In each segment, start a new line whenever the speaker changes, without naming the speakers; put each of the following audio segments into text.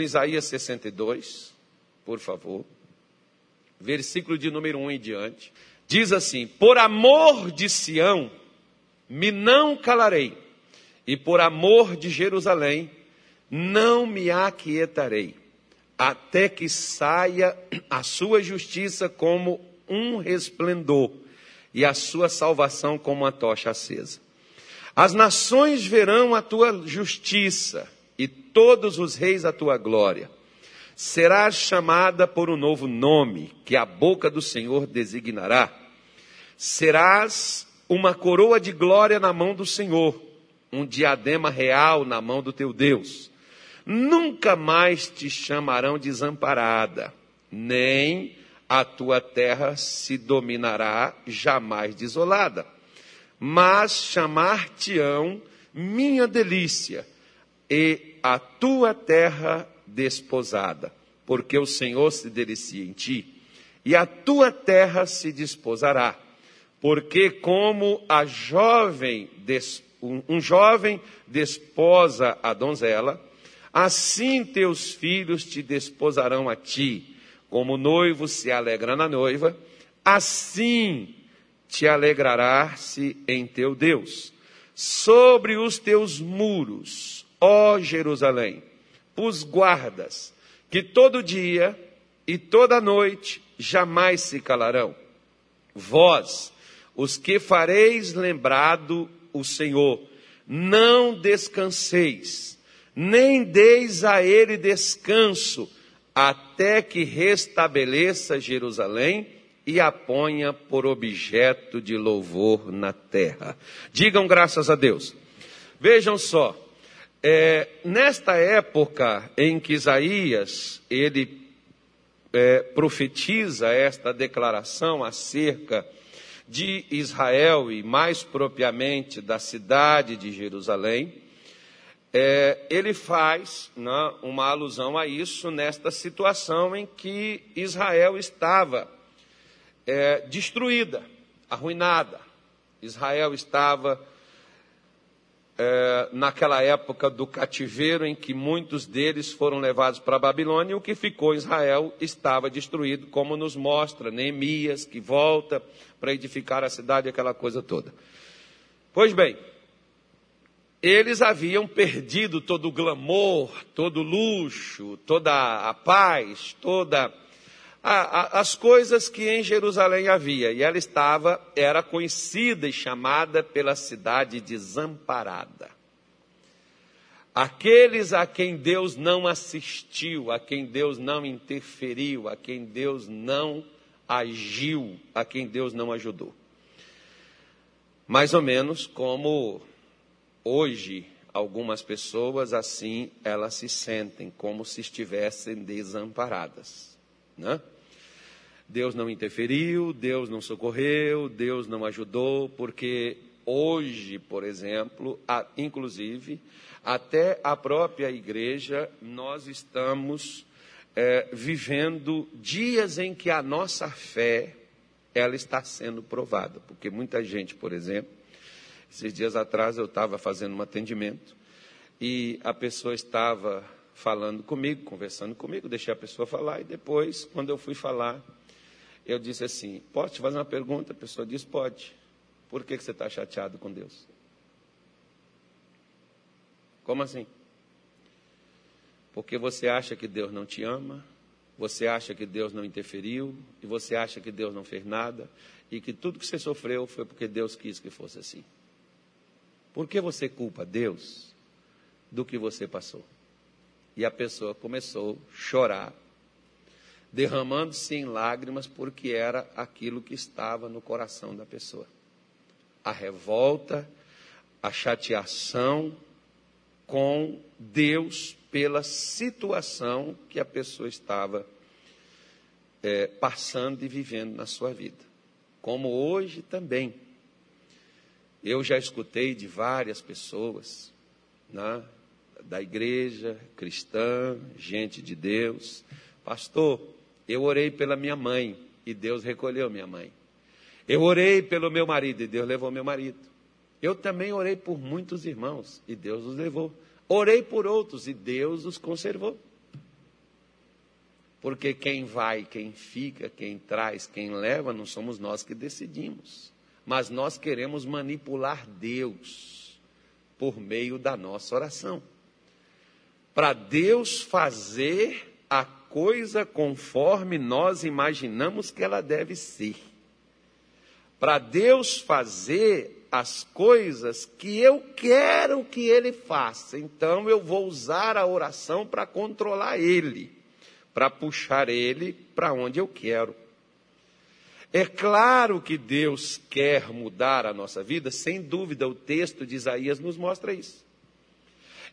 Isaías 62, por favor. Versículo de número 1 em diante. Diz assim: Por amor de Sião, me não calarei, e por amor de Jerusalém, não me aquietarei, até que saia a sua justiça como um resplendor, e a sua salvação como uma tocha acesa. As nações verão a tua justiça, e todos os reis a tua glória. Serás chamada por um novo nome, que a boca do Senhor designará. Serás uma coroa de glória na mão do Senhor, um diadema real na mão do teu Deus. Nunca mais te chamarão desamparada, nem a tua terra se dominará jamais desolada. Mas chamar-te-ão minha delícia e a tua terra desposada, porque o Senhor se delicia em ti, e a tua terra se desposará, porque como a jovem, um jovem desposa a donzela, assim teus filhos te desposarão a ti, como o noivo se alegra na noiva, assim te alegrará-se em teu Deus. Sobre os teus muros ó Jerusalém, pus guardas, que todo dia e toda noite jamais se calarão. Vós, os que fareis lembrado o Senhor, não descanseis, nem deis a ele descanso, até que restabeleça Jerusalém e a ponha por objeto de louvor na terra. Digam graças a Deus. Vejam só, é, nesta época em que Isaías ele é, profetiza esta declaração acerca de Israel e mais propriamente da cidade de Jerusalém, é, ele faz né, uma alusão a isso nesta situação em que Israel estava é, destruída, arruinada. Israel estava é, naquela época do cativeiro em que muitos deles foram levados para a Babilônia o que ficou em Israel estava destruído, como nos mostra Neemias, que volta para edificar a cidade, aquela coisa toda. Pois bem, eles haviam perdido todo o glamour, todo o luxo, toda a paz, toda as coisas que em Jerusalém havia, e ela estava, era conhecida e chamada pela cidade desamparada. Aqueles a quem Deus não assistiu, a quem Deus não interferiu, a quem Deus não agiu, a quem Deus não ajudou. Mais ou menos como hoje algumas pessoas assim elas se sentem como se estivessem desamparadas, né? Deus não interferiu, Deus não socorreu, Deus não ajudou, porque hoje, por exemplo, a, inclusive, até a própria igreja, nós estamos é, vivendo dias em que a nossa fé ela está sendo provada, porque muita gente, por exemplo, esses dias atrás eu estava fazendo um atendimento e a pessoa estava falando comigo, conversando comigo, deixei a pessoa falar e depois, quando eu fui falar, eu disse assim: Posso te fazer uma pergunta? A pessoa disse: Pode. Por que, que você está chateado com Deus? Como assim? Porque você acha que Deus não te ama, você acha que Deus não interferiu, e você acha que Deus não fez nada, e que tudo que você sofreu foi porque Deus quis que fosse assim. Por que você culpa Deus do que você passou? E a pessoa começou a chorar derramando-se em lágrimas, porque era aquilo que estava no coração da pessoa. A revolta, a chateação com Deus pela situação que a pessoa estava é, passando e vivendo na sua vida. Como hoje também. Eu já escutei de várias pessoas, né, da igreja cristã, gente de Deus, pastor, eu orei pela minha mãe e Deus recolheu minha mãe. Eu orei pelo meu marido e Deus levou meu marido. Eu também orei por muitos irmãos e Deus os levou. Orei por outros e Deus os conservou. Porque quem vai, quem fica, quem traz, quem leva, não somos nós que decidimos. Mas nós queremos manipular Deus por meio da nossa oração. Para Deus fazer a coisa conforme nós imaginamos que ela deve ser. Para Deus fazer as coisas que eu quero que Ele faça. Então eu vou usar a oração para controlar Ele, para puxar Ele para onde eu quero. É claro que Deus quer mudar a nossa vida, sem dúvida, o texto de Isaías nos mostra isso.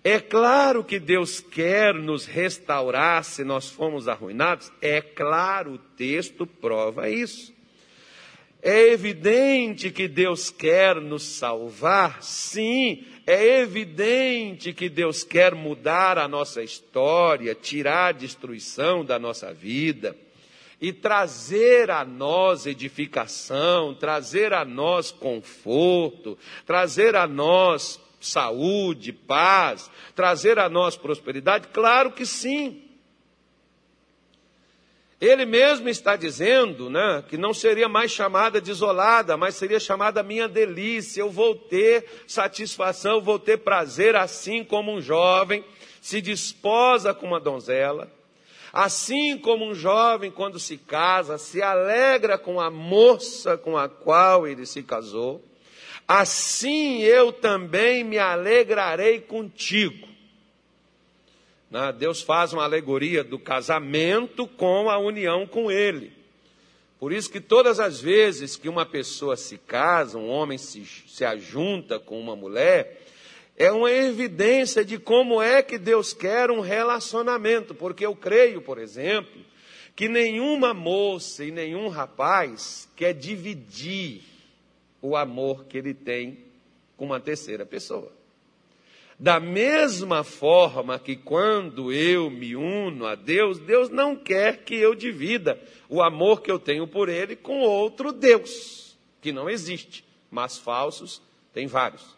É claro que Deus quer nos restaurar se nós fomos arruinados, é claro, o texto prova isso. É evidente que Deus quer nos salvar, sim, é evidente que Deus quer mudar a nossa história, tirar a destruição da nossa vida e trazer a nós edificação, trazer a nós conforto, trazer a nós saúde, paz, trazer a nós prosperidade? Claro que sim. Ele mesmo está dizendo né, que não seria mais chamada desolada, mas seria chamada minha delícia. Eu vou ter satisfação, vou ter prazer, assim como um jovem se desposa com uma donzela. Assim como um jovem, quando se casa, se alegra com a moça com a qual ele se casou assim eu também me alegrarei contigo. Deus faz uma alegoria do casamento com a união com Ele. Por isso que todas as vezes que uma pessoa se casa, um homem se, se ajunta com uma mulher, é uma evidência de como é que Deus quer um relacionamento. Porque eu creio, por exemplo, que nenhuma moça e nenhum rapaz quer dividir o amor que ele tem com uma terceira pessoa. Da mesma forma que quando eu me uno a Deus, Deus não quer que eu divida o amor que eu tenho por Ele com outro Deus, que não existe, mas falsos tem vários.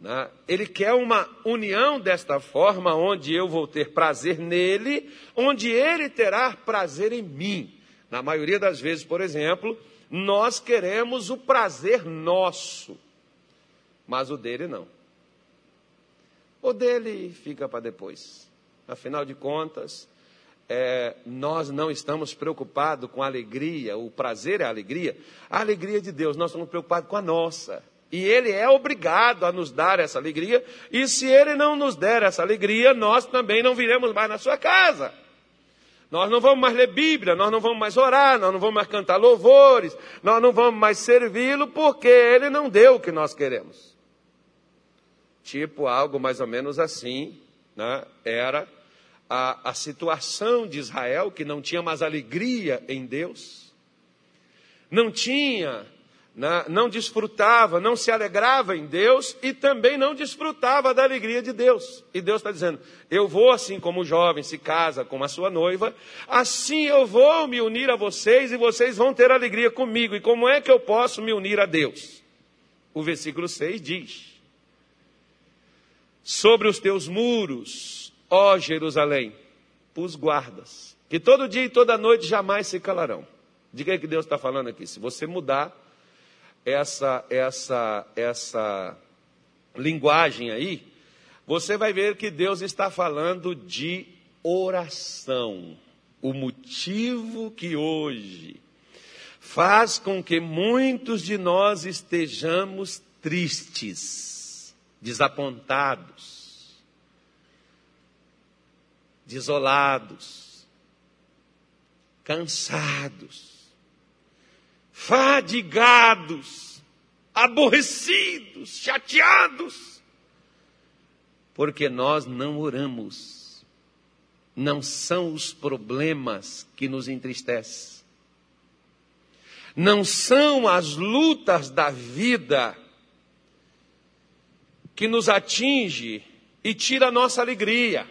Né? Ele quer uma união desta forma, onde eu vou ter prazer nele, onde ele terá prazer em mim. Na maioria das vezes, por exemplo, nós queremos o prazer nosso, mas o dele não. O dele fica para depois. Afinal de contas, é, nós não estamos preocupados com a alegria, o prazer é a alegria, a alegria de Deus, nós estamos preocupados com a nossa. E Ele é obrigado a nos dar essa alegria, e se Ele não nos der essa alegria, nós também não viremos mais na sua casa. Nós não vamos mais ler Bíblia, nós não vamos mais orar, nós não vamos mais cantar louvores, nós não vamos mais servi-lo porque ele não deu o que nós queremos. Tipo algo mais ou menos assim, né? era a, a situação de Israel que não tinha mais alegria em Deus, não tinha não desfrutava, não se alegrava em Deus e também não desfrutava da alegria de Deus. E Deus está dizendo: Eu vou, assim como o jovem se casa com a sua noiva, assim eu vou me unir a vocês e vocês vão ter alegria comigo. E como é que eu posso me unir a Deus? O versículo 6 diz: Sobre os teus muros, ó Jerusalém, pus guardas, que todo dia e toda noite jamais se calarão. De que é que Deus está falando aqui? Se você mudar essa, essa, essa linguagem aí, você vai ver que Deus está falando de oração. O motivo que hoje faz com que muitos de nós estejamos tristes, desapontados, desolados, cansados, fadigados, aborrecidos, chateados, porque nós não oramos. Não são os problemas que nos entristecem. Não são as lutas da vida que nos atinge e tira a nossa alegria.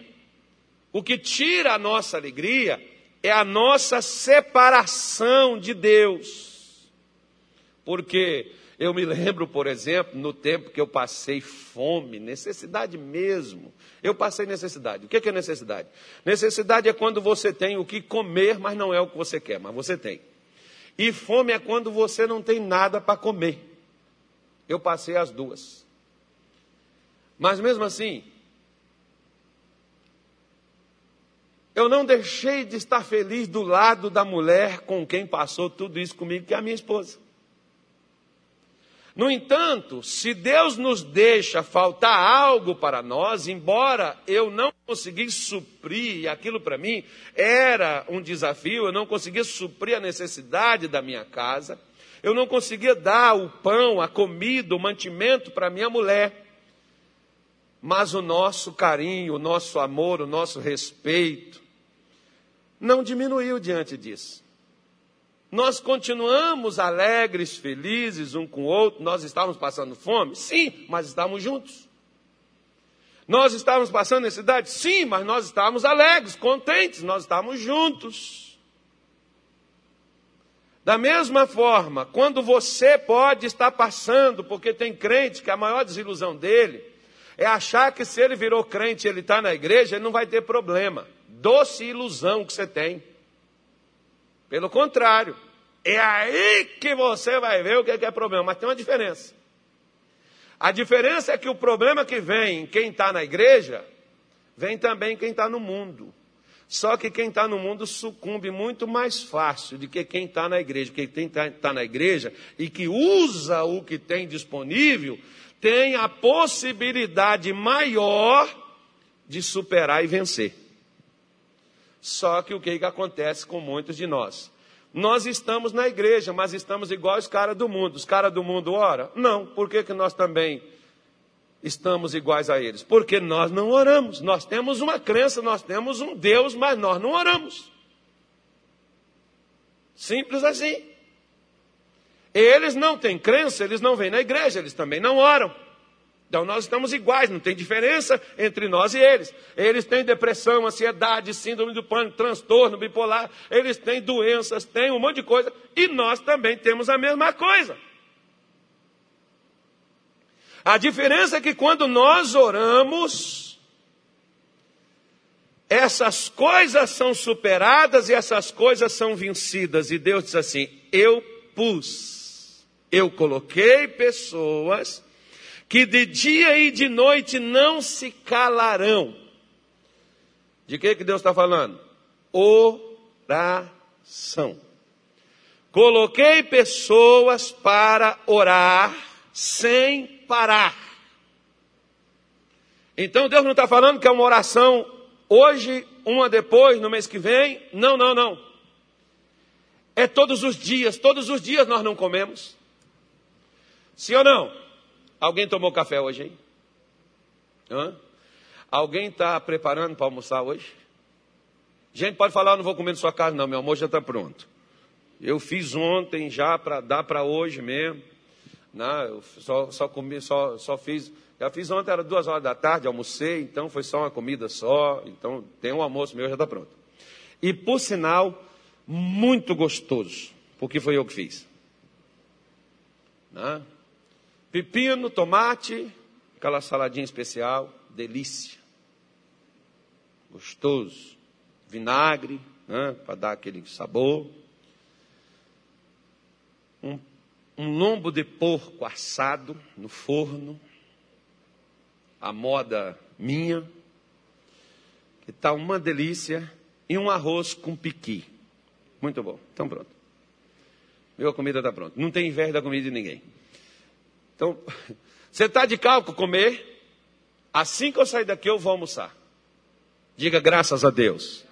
O que tira a nossa alegria é a nossa separação de Deus. Porque Eu me lembro, por exemplo, no tempo que eu passei fome, necessidade mesmo. Eu passei necessidade. O que é necessidade? Necessidade é quando você tem o que comer, mas não é o que você quer, mas você tem. E fome é quando você não tem nada para comer. Eu passei as duas. Mas mesmo assim, eu não deixei de estar feliz do lado da mulher com quem passou tudo isso comigo, que é a minha esposa. No entanto, se Deus nos deixa faltar algo para nós, embora eu não conseguisse suprir, aquilo para mim era um desafio, eu não conseguia suprir a necessidade da minha casa, eu não conseguia dar o pão, a comida, o mantimento para minha mulher. Mas o nosso carinho, o nosso amor, o nosso respeito não diminuiu diante disso. Nós continuamos alegres, felizes um com o outro. Nós estávamos passando fome? Sim, mas estávamos juntos. Nós estávamos passando necessidade? Sim, mas nós estávamos alegres, contentes, nós estávamos juntos. Da mesma forma, quando você pode estar passando, porque tem crente que a maior desilusão dele é achar que se ele virou crente e ele está na igreja, ele não vai ter problema. Doce ilusão que você tem. Pelo contrário, é aí que você vai ver o que é, problema. Mas tem uma diferença. A diferença é que o problema que vem em quem está na igreja, vem também em quem está no mundo. Só que quem está no mundo sucumbe muito mais fácil do que quem está na igreja. Porque quem está tá na igreja e que usa o que tem disponível, tem a possibilidade maior de superar e vencer. Só que o que, que acontece com muitos de nós? Nós estamos na igreja, mas estamos igual os caras do mundo. Os caras do mundo oram? Não. Por que, que nós também estamos iguais a eles? Porque nós não oramos. Nós temos uma crença, nós temos um Deus, mas nós não oramos. Simples assim. Eles não têm crença, eles não vêm na igreja, eles também não oram. Então nós estamos iguais, não tem diferença entre nós e eles. Eles têm depressão, ansiedade, síndrome do pânico, transtorno bipolar, eles têm doenças, têm um monte de coisa, e nós também temos a mesma coisa. A diferença é que quando nós oramos, essas coisas são superadas e essas coisas são vencidas. E Deus diz assim: Eu pus, eu coloquei pessoas que de dia e de noite não se calarão. De que, que Deus está falando? Oração. Coloquei pessoas para orar sem parar. Então Deus não está falando que é uma oração hoje, uma depois, no mês que vem. Não, não, não. É todos os dias, todos os dias nós não comemos. Sim ou não? Alguém tomou café hoje, hein? Hã? Alguém está preparando para almoçar hoje? Gente, pode falar, não vou comer sua casa, não, meu almoço já está pronto. Eu fiz ontem já para dar para hoje mesmo. Não, né? eu só, só comi, só, só fiz. Já fiz ontem, era duas horas da tarde, almocei, então foi só uma comida só. Então tem um almoço meu, já está pronto. E por sinal, muito gostoso, porque foi eu que fiz. Não? Pepino, tomate, aquela saladinha especial, delícia. Gostoso. Vinagre, né, para dar aquele sabor. Um, um lombo de porco assado no forno. A moda minha. Que está uma delícia. E um arroz com piqui. Muito bom. Então pronto. Meu comida está pronta. Não tem inveja da comida de ninguém. Então, você está de cálculo comer? Assim que eu sair daqui, eu vou almoçar. Diga graças a Deus.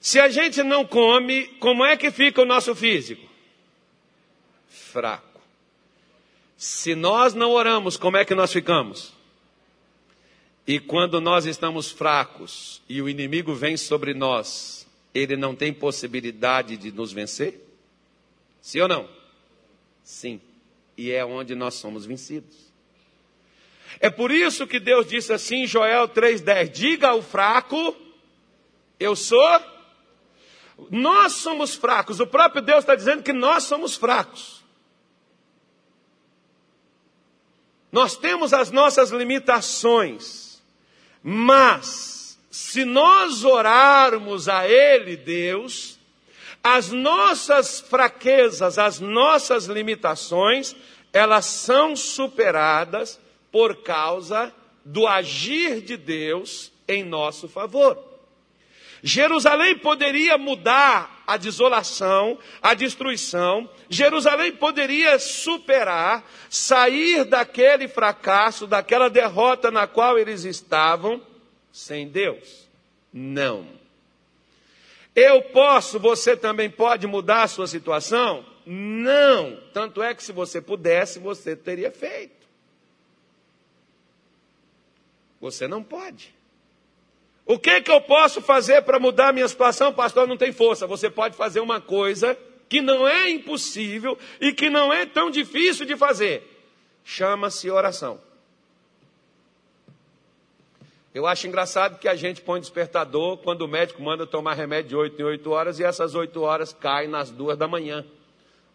Se a gente não come, como é que fica o nosso físico? Fraco. Se nós não oramos, como é que nós ficamos? E quando nós estamos fracos e o inimigo vem sobre nós, ele não tem possibilidade de nos vencer? Sim ou não? Sim e é onde nós somos vencidos. É por isso que Deus disse assim em Joel 3,10: Diga ao fraco, eu sou. Nós somos fracos, o próprio Deus está dizendo que nós somos fracos. Nós temos as nossas limitações, mas se nós orarmos a Ele, Deus, as nossas fraquezas, as nossas limitações, elas são superadas por causa do agir de Deus em nosso favor. Jerusalém poderia mudar a desolação, a destruição. Jerusalém poderia superar, sair daquele fracasso, daquela derrota na qual eles estavam, sem Deus. Não. Eu posso, você também pode mudar a sua situação? Não. Tanto é que se você pudesse, você teria feito. Você não pode. O que, que eu posso fazer para mudar a minha situação? Pastor, não tem força. Você pode fazer uma coisa que não é impossível e que não é tão difícil de fazer. Chama-se oração. Eu acho engraçado que a gente põe despertador quando o médico manda tomar remédio de 8 em 8 horas e essas 8 horas caem nas 2 da manhã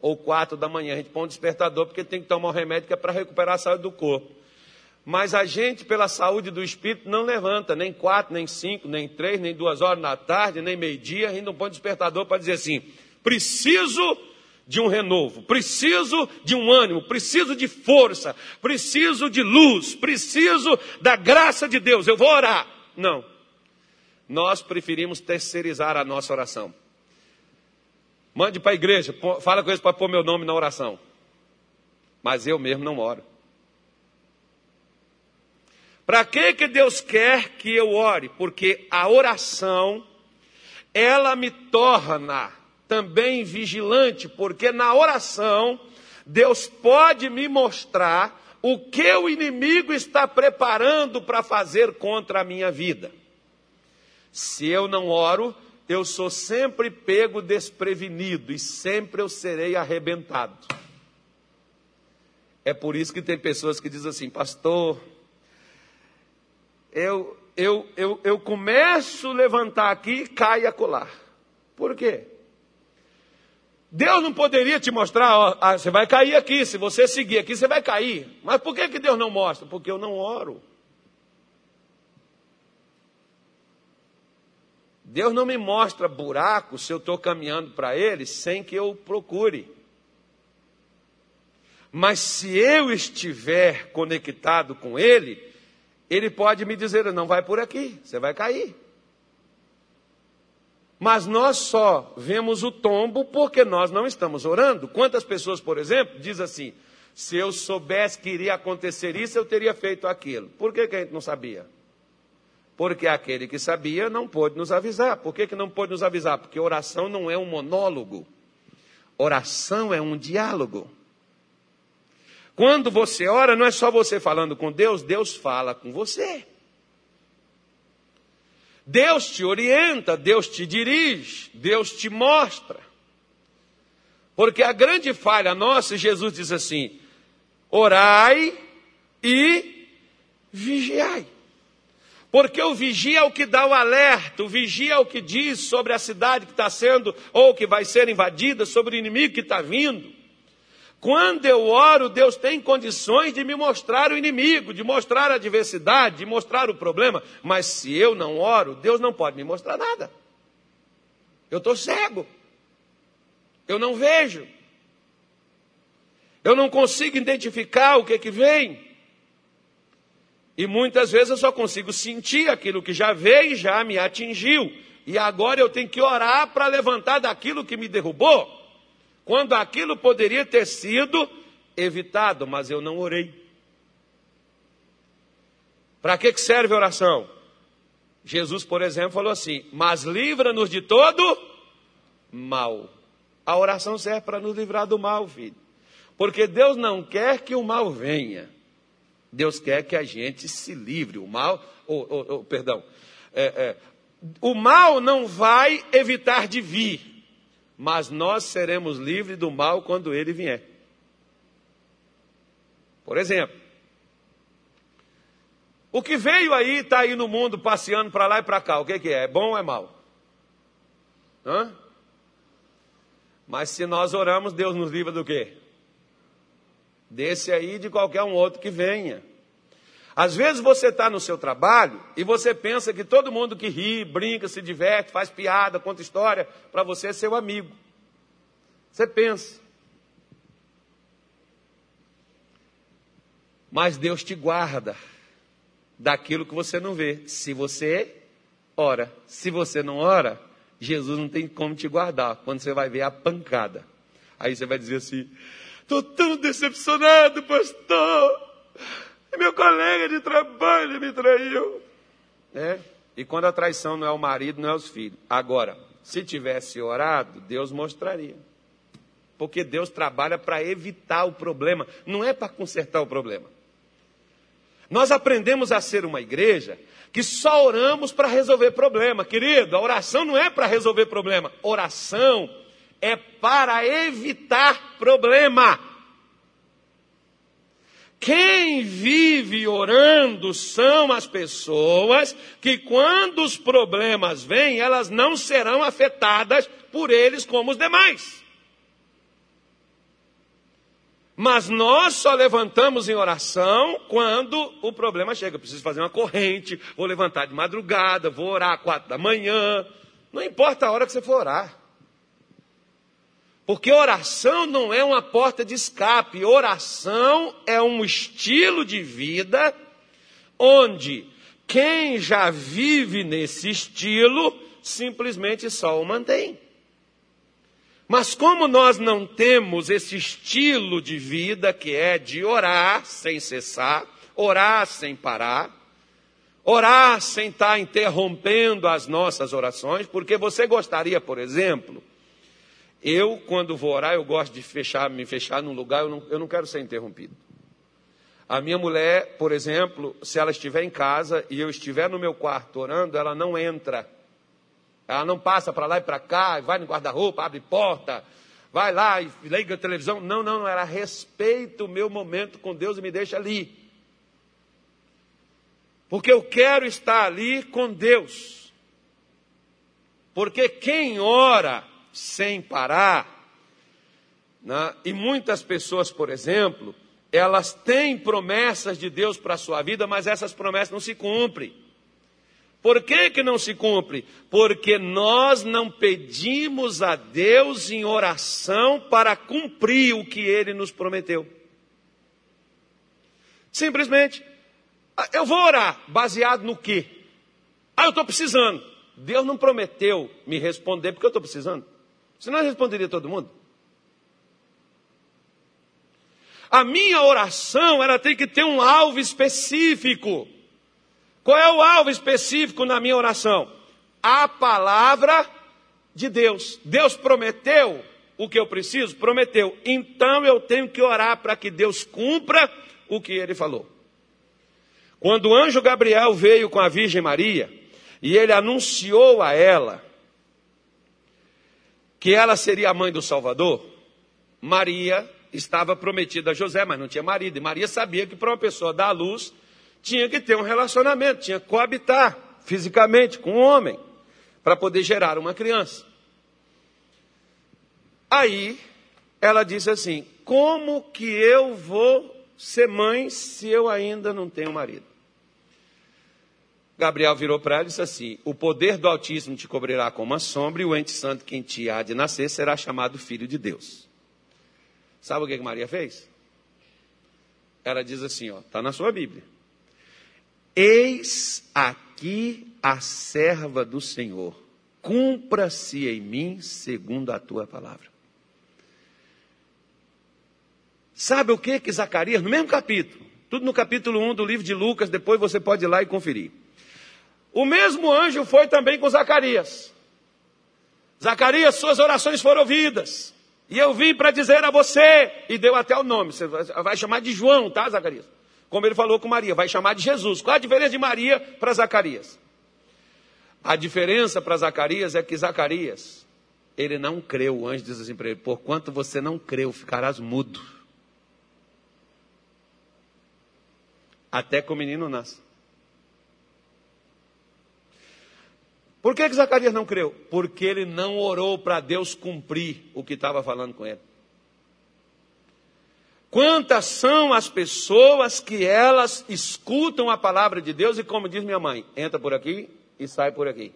ou 4 da manhã. A gente põe um despertador porque tem que tomar o remédio que é para recuperar a saúde do corpo. Mas a gente, pela saúde do espírito, não levanta nem quatro, nem cinco, nem três, nem duas horas da tarde, nem meio-dia, a gente não põe despertador para dizer assim: preciso de um renovo, preciso de um ânimo, preciso de força, preciso de luz, preciso da graça de Deus, eu vou orar. Não. Nós preferimos terceirizar a nossa oração. Mande para a igreja, fala com eles para pôr meu nome na oração. Mas eu mesmo não oro. Para que que Deus quer que eu ore? Porque a oração ela me torna também vigilante, porque na oração Deus pode me mostrar o que o inimigo está preparando para fazer contra a minha vida. Se eu não oro, eu sou sempre pego desprevenido e sempre eu serei arrebentado. É por isso que tem pessoas que dizem assim, pastor, eu, eu, eu, eu começo a levantar aqui e cai a colar. Por quê? Deus não poderia te mostrar, ó, ah, você vai cair aqui, se você seguir aqui, você vai cair. Mas por que, que Deus não mostra? Porque eu não oro. Deus não me mostra buraco se eu estou caminhando para Ele sem que eu procure. Mas se eu estiver conectado com Ele, ele pode me dizer: não vai por aqui, você vai cair. Mas nós só vemos o tombo porque nós não estamos orando. Quantas pessoas, por exemplo, diz assim: se eu soubesse que iria acontecer isso, eu teria feito aquilo. Por que, que a gente não sabia? Porque aquele que sabia não pôde nos avisar. Por que, que não pôde nos avisar? Porque oração não é um monólogo. Oração é um diálogo. Quando você ora, não é só você falando com Deus, Deus fala com você. Deus te orienta, Deus te dirige, Deus te mostra. Porque a grande falha nossa, Jesus diz assim: orai e vigiai. Porque o vigia é o que dá o alerta, o vigia é o que diz sobre a cidade que está sendo ou que vai ser invadida, sobre o inimigo que está vindo. Quando eu oro, Deus tem condições de me mostrar o inimigo, de mostrar a adversidade, de mostrar o problema. Mas se eu não oro, Deus não pode me mostrar nada. Eu estou cego. Eu não vejo. Eu não consigo identificar o que, que vem. E muitas vezes eu só consigo sentir aquilo que já veio e já me atingiu. E agora eu tenho que orar para levantar daquilo que me derrubou quando aquilo poderia ter sido evitado, mas eu não orei. Para que serve a oração? Jesus, por exemplo, falou assim: Mas livra-nos de todo mal. A oração serve para nos livrar do mal, filho. Porque Deus não quer que o mal venha. Deus quer que a gente se livre. O mal, oh, oh, oh, perdão, é, é, o mal não vai evitar de vir mas nós seremos livres do mal quando ele vier. Por exemplo, o que veio aí, está aí no mundo passeando para lá e para cá, o que, que é? É bom ou é mal? Hã? Mas se nós oramos, Deus nos livra do quê? desse aí de qualquer um outro que venha. Às vezes você está no seu trabalho e você pensa que todo mundo que ri, brinca, se diverte, faz piada, conta história, para você é seu amigo. Você pensa. Mas Deus te guarda daquilo que você não vê. Se você ora, se você não ora, Jesus não tem como te guardar. Quando você vai ver a pancada, aí você vai dizer assim: estou tão decepcionado, pastor. Meu colega de trabalho me traiu. É. E quando a traição não é o marido, não é os filhos. Agora, se tivesse orado, Deus mostraria. Porque Deus trabalha para evitar o problema, não é para consertar o problema. Nós aprendemos a ser uma igreja que só oramos para resolver problema. Querido, a oração não é para resolver problema. Oração é para evitar problema. Quem vive orando são as pessoas que, quando os problemas vêm, elas não serão afetadas por eles como os demais. Mas nós só levantamos em oração quando o problema chega. Eu preciso fazer uma corrente, vou levantar de madrugada, vou orar às quatro da manhã. Não importa a hora que você for orar. Porque oração não é uma porta de escape, oração é um estilo de vida onde quem já vive nesse estilo simplesmente só o mantém. Mas como nós não temos esse estilo de vida que é de orar sem cessar, orar sem parar, orar sem estar interrompendo as nossas orações, porque você gostaria, por exemplo, eu quando vou orar, eu gosto de fechar, me fechar num lugar, eu não, eu não quero ser interrompido. A minha mulher, por exemplo, se ela estiver em casa e eu estiver no meu quarto orando, ela não entra ela não passa para lá e para cá, vai no guarda-roupa, abre porta, vai lá e liga a televisão. Não, não, não. Ela respeita o meu momento com Deus e me deixa ali. Porque eu quero estar ali com Deus. Porque quem ora sem parar, né, e muitas pessoas, por exemplo, elas têm promessas de Deus para a sua vida, mas essas promessas não se cumprem. Por que, que não se cumpre? Porque nós não pedimos a Deus em oração para cumprir o que Ele nos prometeu. Simplesmente, ah, eu vou orar, baseado no quê? Ah, eu estou precisando. Deus não prometeu me responder porque eu estou precisando. Senão eu responderia todo mundo. A minha oração, ela tem que ter um alvo específico. Qual é o alvo específico na minha oração? A palavra de Deus. Deus prometeu o que eu preciso? Prometeu. Então eu tenho que orar para que Deus cumpra o que ele falou. Quando o anjo Gabriel veio com a Virgem Maria e ele anunciou a ela que ela seria a mãe do Salvador, Maria estava prometida a José, mas não tinha marido. E Maria sabia que para uma pessoa dar à luz tinha que ter um relacionamento, tinha que coabitar fisicamente com um homem para poder gerar uma criança. Aí ela disse assim: Como que eu vou ser mãe se eu ainda não tenho marido? Gabriel virou para ela e disse assim: O poder do Altíssimo te cobrirá como uma sombra, e o ente santo que em ti há de nascer será chamado Filho de Deus. Sabe o que, que Maria fez? Ela diz assim: ó, está na sua Bíblia. Eis aqui a serva do Senhor, cumpra-se em mim segundo a tua palavra. Sabe o que que Zacarias, no mesmo capítulo, tudo no capítulo 1 do livro de Lucas, depois você pode ir lá e conferir. O mesmo anjo foi também com Zacarias. Zacarias, suas orações foram ouvidas. E eu vim para dizer a você, e deu até o nome, você vai chamar de João, tá, Zacarias? como ele falou com Maria, vai chamar de Jesus. Qual a diferença de Maria para Zacarias? A diferença para Zacarias é que Zacarias, ele não creu. O anjo diz assim para ele: Porquanto você não creu, ficarás mudo. Até que o menino nasça. Por que, que Zacarias não creu? Porque ele não orou para Deus cumprir o que estava falando com ele. Quantas são as pessoas que elas escutam a palavra de Deus e, como diz minha mãe, entra por aqui e sai por aqui.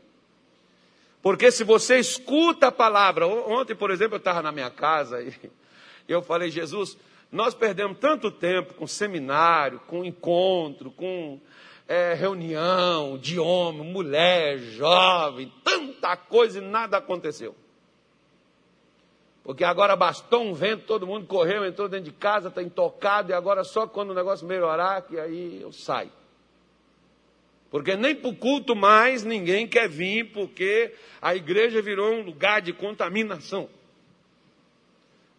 Porque se você escuta a palavra, ontem, por exemplo, eu estava na minha casa e eu falei, Jesus, nós perdemos tanto tempo com seminário, com encontro, com é, reunião de homem, mulher, jovem, tanta coisa e nada aconteceu. Porque agora bastou um vento, todo mundo correu, entrou dentro de casa, está intocado, e agora só quando o negócio melhorar, que aí eu saio. Porque nem para o culto mais ninguém quer vir, porque a igreja virou um lugar de contaminação.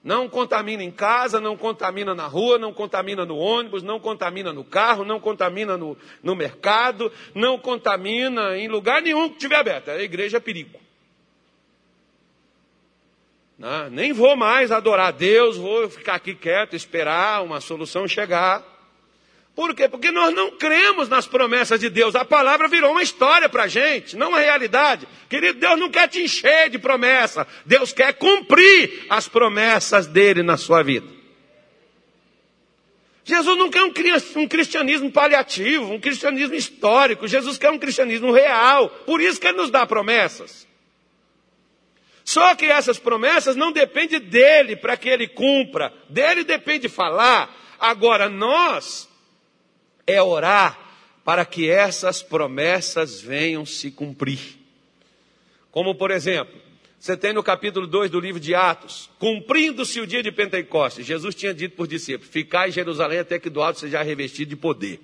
Não contamina em casa, não contamina na rua, não contamina no ônibus, não contamina no carro, não contamina no, no mercado, não contamina em lugar nenhum que estiver aberto. A igreja é perigo. Não, nem vou mais adorar a Deus, vou ficar aqui quieto, esperar uma solução chegar. Por quê? Porque nós não cremos nas promessas de Deus. A palavra virou uma história para a gente, não uma realidade. Querido, Deus não quer te encher de promessa. Deus quer cumprir as promessas dele na sua vida. Jesus não quer um cristianismo paliativo, um cristianismo histórico. Jesus quer um cristianismo real. Por isso que ele nos dá promessas. Só que essas promessas não dependem dele para que ele cumpra, dele depende falar. Agora, nós é orar para que essas promessas venham se cumprir. Como, por exemplo, você tem no capítulo 2 do livro de Atos, cumprindo-se o dia de Pentecostes, Jesus tinha dito para os discípulos: Ficai em Jerusalém até que do alto seja revestido de poder.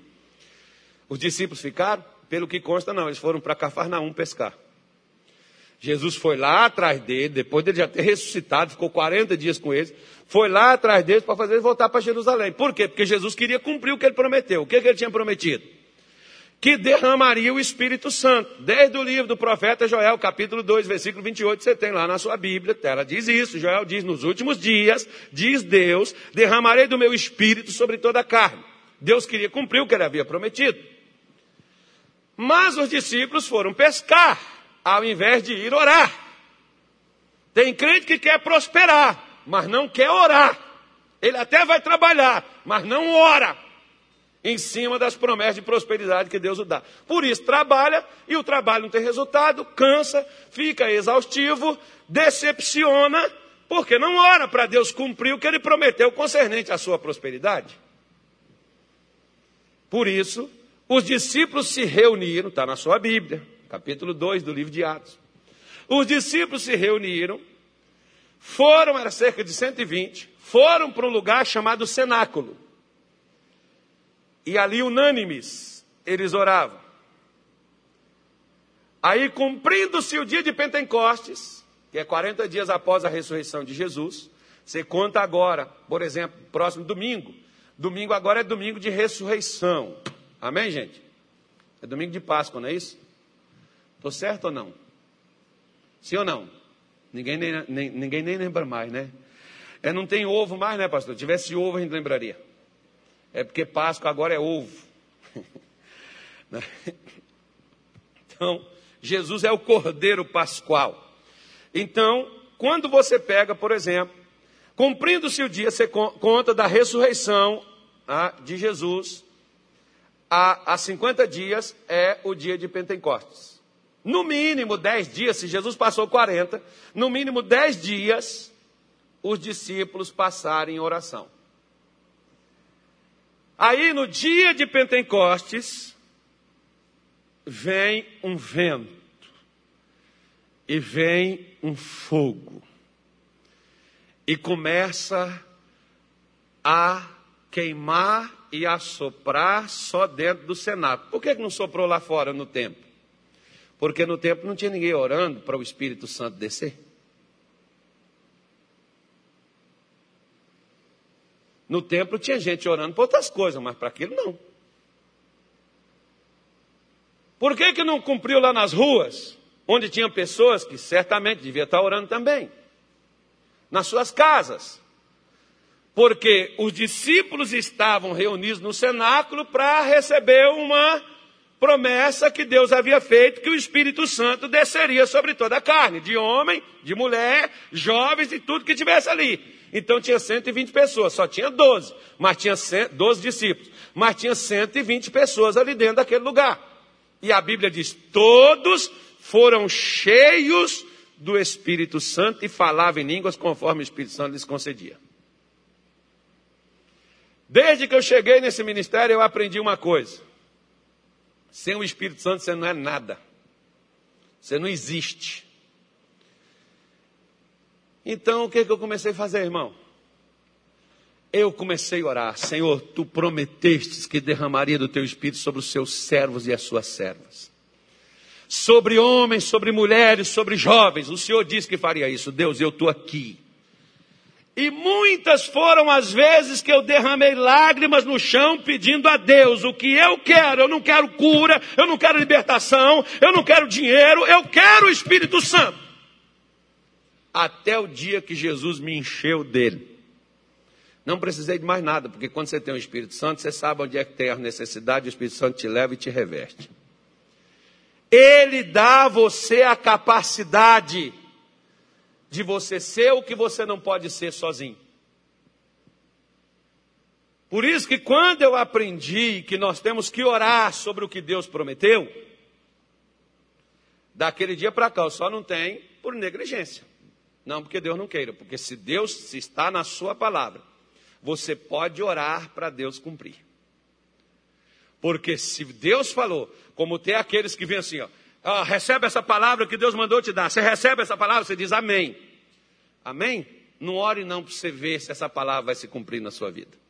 Os discípulos ficaram? Pelo que consta, não, eles foram para Cafarnaum pescar. Jesus foi lá atrás dele, depois dele já ter ressuscitado, ficou 40 dias com eles, foi lá atrás deles para fazer eles voltar para Jerusalém. Por quê? Porque Jesus queria cumprir o que ele prometeu. O que, que ele tinha prometido? Que derramaria o Espírito Santo. Desde o livro do profeta Joel, capítulo 2, versículo 28, você tem lá na sua Bíblia, ela diz isso. Joel diz: Nos últimos dias, diz Deus, derramarei do meu Espírito sobre toda a carne. Deus queria cumprir o que ele havia prometido. Mas os discípulos foram pescar ao invés de ir orar. Tem crente que quer prosperar, mas não quer orar. Ele até vai trabalhar, mas não ora em cima das promessas de prosperidade que Deus o dá. Por isso, trabalha e o trabalho não tem resultado, cansa, fica exaustivo, decepciona, porque não ora para Deus cumprir o que ele prometeu concernente à sua prosperidade. Por isso, os discípulos se reuniram, está na sua Bíblia, capítulo 2 do livro de Atos. Os discípulos se reuniram, foram, era cerca de 120, foram para um lugar chamado cenáculo. E ali, unânimes, eles oravam. Aí, cumprindo-se o dia de Pentecostes, que é 40 dias após a ressurreição de Jesus, você conta agora, por exemplo, próximo domingo. Domingo agora é domingo de ressurreição. Amém, gente? É domingo de Páscoa, não é isso? Estou certo ou não? Sim ou não? Ninguém nem, nem, ninguém nem lembra mais, né? É, não tem ovo mais, né, pastor? Se tivesse ovo, a gente lembraria. É porque Páscoa agora é ovo. Né? então, Jesus é o Cordeiro Pascual. Então, quando você pega, por exemplo, cumprindo-se o dia, você conta da ressurreição ah, de Jesus, há, há 50 dias é o dia de Pentecostes. No mínimo dez dias, se Jesus passou 40, no mínimo dez dias, os discípulos passaram em oração. Aí no dia de Pentecostes, vem um vento e vem um fogo e começa a queimar e a soprar só dentro do Senado. Por que não soprou lá fora no templo? Porque no tempo não tinha ninguém orando para o Espírito Santo descer. No templo tinha gente orando para outras coisas, mas para aquilo não. Por que, que não cumpriu lá nas ruas, onde tinha pessoas que certamente deviam estar orando também? Nas suas casas. Porque os discípulos estavam reunidos no cenáculo para receber uma promessa que Deus havia feito que o Espírito Santo desceria sobre toda a carne, de homem, de mulher, jovens e tudo que tivesse ali. Então tinha 120 pessoas, só tinha 12, mas tinha 12 discípulos, mas tinha 120 pessoas ali dentro daquele lugar. E a Bíblia diz: todos foram cheios do Espírito Santo e falavam em línguas conforme o Espírito Santo lhes concedia. Desde que eu cheguei nesse ministério, eu aprendi uma coisa: sem o Espírito Santo você não é nada, você não existe. Então o que, que eu comecei a fazer, irmão? Eu comecei a orar, Senhor, tu prometestes que derramaria do teu Espírito sobre os seus servos e as suas servas sobre homens, sobre mulheres, sobre jovens. O Senhor disse que faria isso. Deus, eu estou aqui. E muitas foram as vezes que eu derramei lágrimas no chão pedindo a Deus o que eu quero. Eu não quero cura, eu não quero libertação, eu não quero dinheiro, eu quero o Espírito Santo. Até o dia que Jesus me encheu dele. Não precisei de mais nada, porque quando você tem o Espírito Santo, você sabe onde é que tem a necessidade, o Espírito Santo te leva e te reveste. Ele dá a você a capacidade de você ser o que você não pode ser sozinho. Por isso que quando eu aprendi que nós temos que orar sobre o que Deus prometeu, daquele dia para cá eu só não tenho por negligência. Não porque Deus não queira, porque se Deus se está na sua palavra, você pode orar para Deus cumprir. Porque se Deus falou, como tem aqueles que vêm assim, ó, ó, recebe essa palavra que Deus mandou te dar. Você recebe essa palavra, você diz amém. Amém? Não ore não para você ver se essa palavra vai se cumprir na sua vida.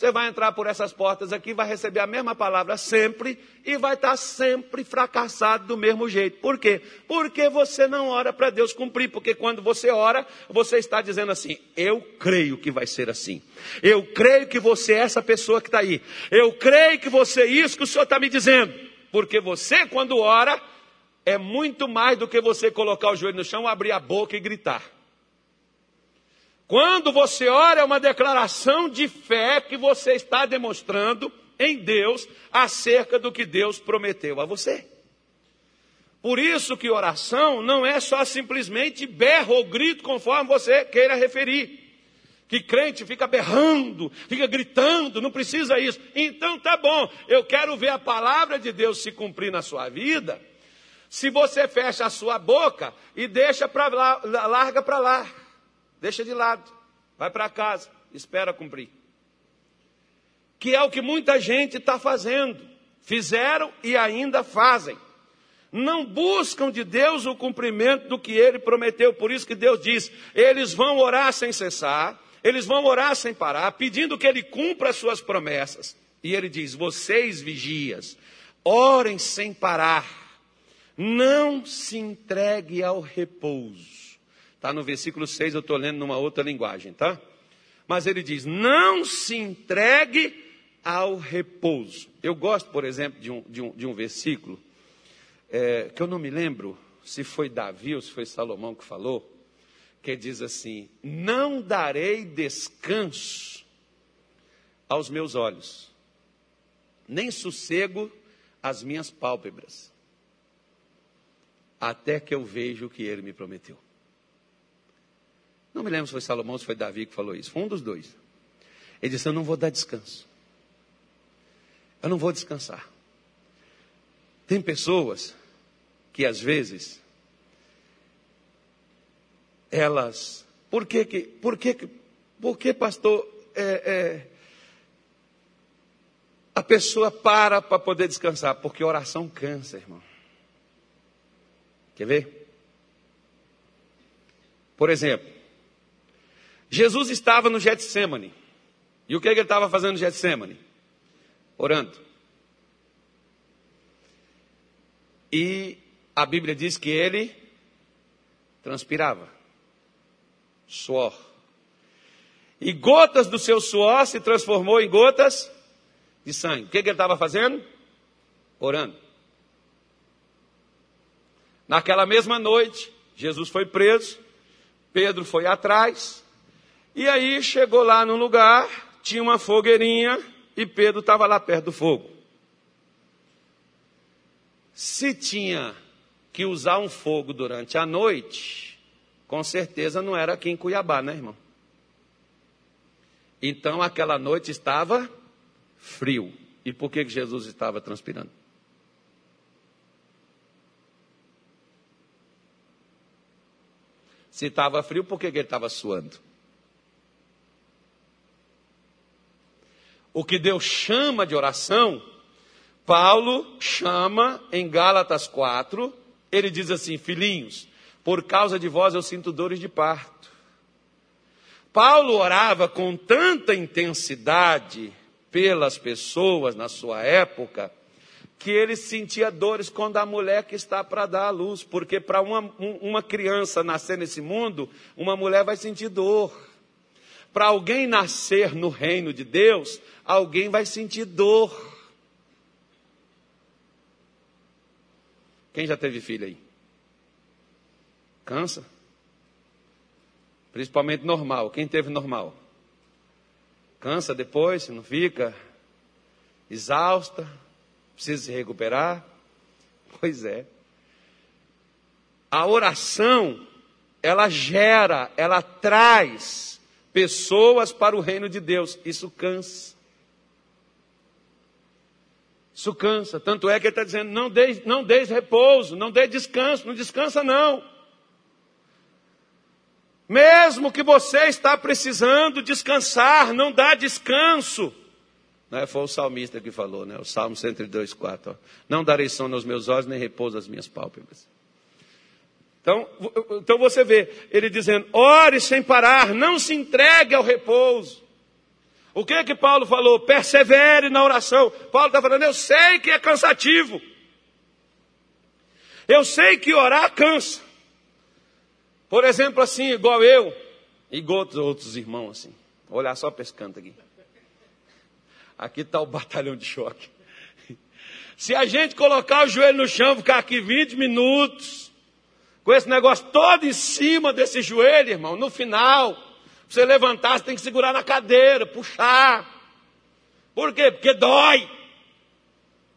Você vai entrar por essas portas aqui, vai receber a mesma palavra sempre e vai estar sempre fracassado do mesmo jeito. Por quê? Porque você não ora para Deus cumprir. Porque quando você ora, você está dizendo assim: Eu creio que vai ser assim. Eu creio que você é essa pessoa que está aí. Eu creio que você é isso que o Senhor está me dizendo. Porque você, quando ora, é muito mais do que você colocar o joelho no chão, abrir a boca e gritar. Quando você ora, é uma declaração de fé que você está demonstrando em Deus acerca do que Deus prometeu a você. Por isso que oração não é só simplesmente berro ou grito, conforme você queira referir. Que crente fica berrando, fica gritando, não precisa isso. Então tá bom, eu quero ver a palavra de Deus se cumprir na sua vida. Se você fecha a sua boca e deixa para lá, larga para lá. Deixa de lado. Vai para casa, espera cumprir. Que é o que muita gente está fazendo. Fizeram e ainda fazem. Não buscam de Deus o cumprimento do que ele prometeu. Por isso que Deus diz: eles vão orar sem cessar, eles vão orar sem parar, pedindo que ele cumpra as suas promessas. E ele diz: vocês vigias, orem sem parar, não se entregue ao repouso Está no versículo 6, eu estou lendo numa outra linguagem, tá? Mas ele diz: não se entregue ao repouso. Eu gosto, por exemplo, de um, de um, de um versículo é, que eu não me lembro se foi Davi ou se foi Salomão que falou, que diz assim: Não darei descanso aos meus olhos, nem sossego às minhas pálpebras, até que eu veja o que ele me prometeu. Não me lembro se foi Salomão ou se foi Davi que falou isso. Foi um dos dois. Ele disse: Eu não vou dar descanso. Eu não vou descansar. Tem pessoas que às vezes elas. Por que que. Por que, por que pastor? É, é, a pessoa para para poder descansar? Porque oração cansa, irmão. Quer ver? Por exemplo, Jesus estava no Getsemane. E o que, ele estava fazendo no Getsemane? Orando. E a Bíblia diz que ele transpirava. Suor. E gotas do seu suor se transformou em gotas de sangue. O que, que ele estava fazendo? Orando. Naquela mesma noite, Jesus foi preso, Pedro foi atrás, e aí chegou lá no lugar, tinha uma fogueirinha e Pedro estava lá perto do fogo. Se tinha que usar um fogo durante a noite, com certeza não era aqui em Cuiabá, né, irmão? Então aquela noite estava frio. E por que Jesus estava transpirando? Se estava frio, por que ele estava suando? O que Deus chama de oração, Paulo chama em Gálatas 4, ele diz assim: Filhinhos, por causa de vós eu sinto dores de parto. Paulo orava com tanta intensidade pelas pessoas na sua época, que ele sentia dores quando a mulher que está para dar à luz, porque para uma, uma criança nascer nesse mundo, uma mulher vai sentir dor. Para alguém nascer no reino de Deus, alguém vai sentir dor. Quem já teve filho aí? Cansa? Principalmente normal. Quem teve normal? Cansa depois, não fica exausta, precisa se recuperar. Pois é. A oração, ela gera, ela traz pessoas para o reino de Deus. Isso cansa. Isso cansa. Tanto é que ele está dizendo: não deis, não deis repouso, não dê descanso, não descansa não. Mesmo que você está precisando descansar, não dá descanso. Não é, foi o salmista que falou, né? O Salmo 102, 4. Ó. Não darei sono aos meus olhos, nem repouso às minhas pálpebras. Então, então você vê ele dizendo: ore sem parar, não se entregue ao repouso. O que que Paulo falou? Persevere na oração. Paulo está falando: eu sei que é cansativo. Eu sei que orar cansa. Por exemplo, assim, igual eu, igual outros, irmãos, assim. Vou olhar só canto aqui. Aqui está o batalhão de choque. Se a gente colocar o joelho no chão, ficar aqui 20 minutos, com esse negócio todo em cima desse joelho, irmão, no final, você levantar, você tem que segurar na cadeira, puxar. Por quê? Porque dói,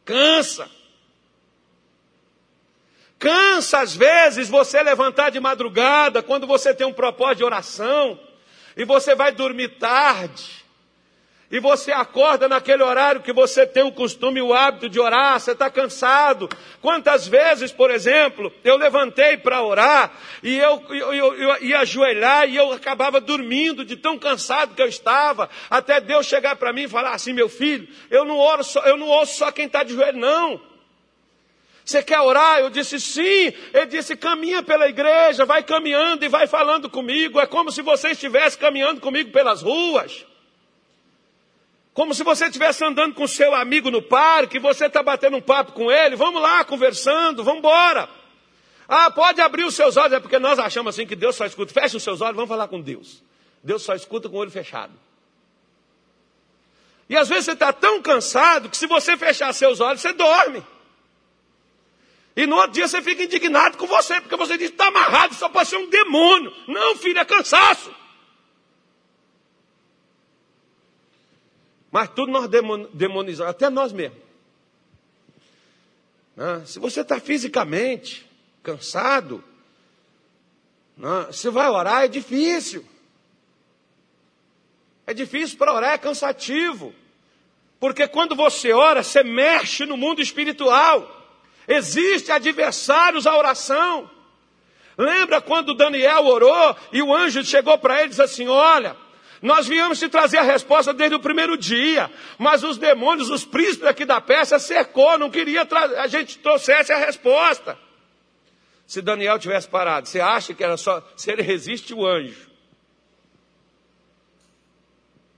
cansa. Cansa às vezes você levantar de madrugada, quando você tem um propósito de oração, e você vai dormir tarde, e você acorda naquele horário que você tem o costume e o hábito de orar, você está cansado. Quantas vezes, por exemplo, eu levantei para orar e eu, eu, eu, eu, ia ajoelhar e eu acabava dormindo de tão cansado que eu estava, até Deus chegar para mim e falar assim: meu filho, eu não, oro só, eu não ouço só quem está de joelho, não. Você quer orar? Eu disse sim. Ele disse: caminha pela igreja, vai caminhando e vai falando comigo. É como se você estivesse caminhando comigo pelas ruas. Como se você estivesse andando com seu amigo no parque, você está batendo um papo com ele. Vamos lá, conversando, vamos embora. Ah, pode abrir os seus olhos, é porque nós achamos assim que Deus só escuta. Feche os seus olhos, vamos falar com Deus. Deus só escuta com o olho fechado. E às vezes você está tão cansado que se você fechar seus olhos, você dorme. E no outro dia você fica indignado com você, porque você diz, está amarrado, só pode ser um demônio. Não, filho, é cansaço. Mas tudo nós demonizamos, até nós mesmos. Né? Se você está fisicamente cansado, né? se vai orar é difícil. É difícil para orar, é cansativo. Porque quando você ora, você mexe no mundo espiritual. Existem adversários à oração. Lembra quando Daniel orou e o anjo chegou para ele e disse assim: Olha, nós viemos te trazer a resposta desde o primeiro dia, mas os demônios, os príncipes aqui da peça cercou, não queria que a gente trouxesse a resposta. Se Daniel tivesse parado, você acha que era só se ele resiste o anjo?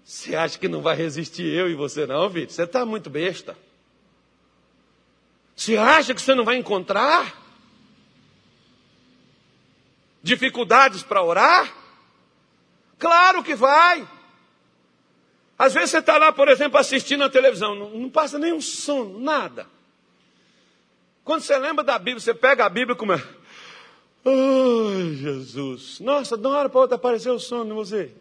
Você acha que não vai resistir eu e você não, filho? Você está muito besta. Você acha que você não vai encontrar dificuldades para orar? Claro que vai. Às vezes você está lá, por exemplo, assistindo a televisão, não, não passa nenhum sono, nada. Quando você lembra da Bíblia, você pega a Bíblia e começa. Ai, Jesus. Nossa, de uma hora para outra apareceu o sono em você.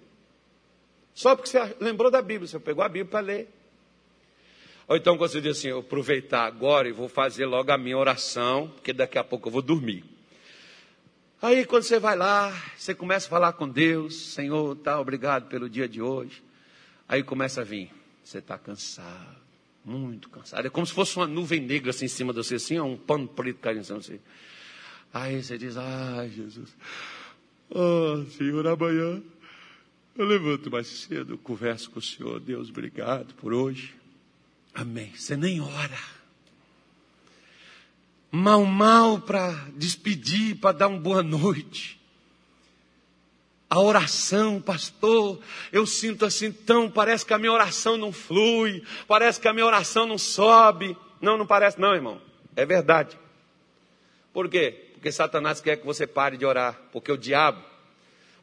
Só porque você lembrou da Bíblia, você pegou a Bíblia para ler. Ou então você diz assim, eu aproveitar agora e vou fazer logo a minha oração, porque daqui a pouco eu vou dormir. Aí quando você vai lá, você começa a falar com Deus, Senhor, tá, obrigado pelo dia de hoje. Aí começa a vir, você está cansado, muito cansado. É como se fosse uma nuvem negra assim em cima de você, assim, um pano preto caindo em cima de você. Aí você diz, ai Jesus, oh, Senhor, amanhã eu levanto mais cedo, converso com o Senhor, Deus, obrigado por hoje. Amém. Você nem ora. Mal, mal para despedir, para dar uma boa noite. A oração, pastor, eu sinto assim tão, parece que a minha oração não flui, parece que a minha oração não sobe. Não, não parece não, irmão. É verdade. Por quê? Porque Satanás quer que você pare de orar, porque o diabo,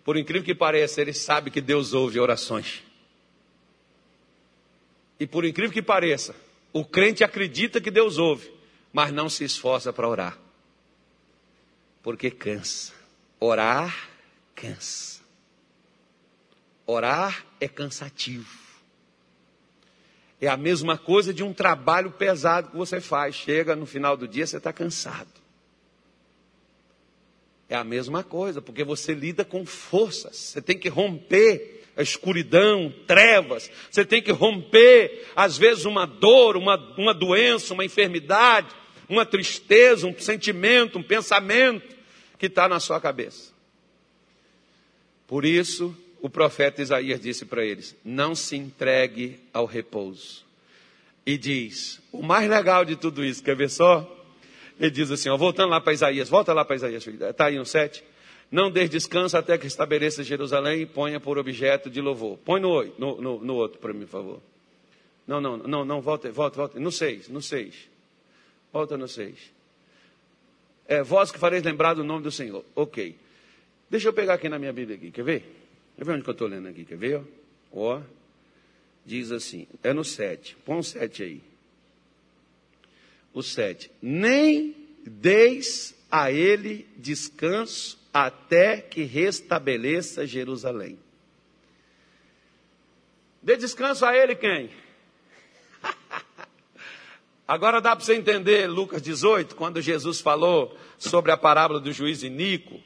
por incrível que pareça, ele sabe que Deus ouve orações. E por incrível que pareça, o crente acredita que Deus ouve, mas não se esforça para orar. Porque cansa. Orar cansa. Orar é cansativo. É a mesma coisa de um trabalho pesado que você faz. Chega no final do dia, você está cansado. É a mesma coisa, porque você lida com forças. Você tem que romper a escuridão, trevas. Você tem que romper, às vezes, uma dor, uma, uma doença, uma enfermidade, uma tristeza, um sentimento, um pensamento que está na sua cabeça. Por isso, o profeta Isaías disse para eles: não se entregue ao repouso. E diz: o mais legal de tudo isso, quer ver só? Ele diz assim, ó, voltando lá para Isaías, volta lá para Isaías, está aí no 7. Não dê descanso até que estabeleça Jerusalém e ponha por objeto de louvor. Põe no, no, no, no outro para mim, por favor. Não, não, não, não, volta, volta, volta. No 6, no 6. Volta no 6. É, vós que fareis lembrar do nome do Senhor. Ok. Deixa eu pegar aqui na minha Bíblia aqui, quer ver? Quer ver onde que eu estou lendo aqui, quer ver? Ó, diz assim, é no 7. Põe o 7 aí. O 7. Nem deis a ele descanso até que restabeleça Jerusalém. Dê descanso a ele quem? Agora dá para você entender Lucas 18, quando Jesus falou sobre a parábola do juiz Inico,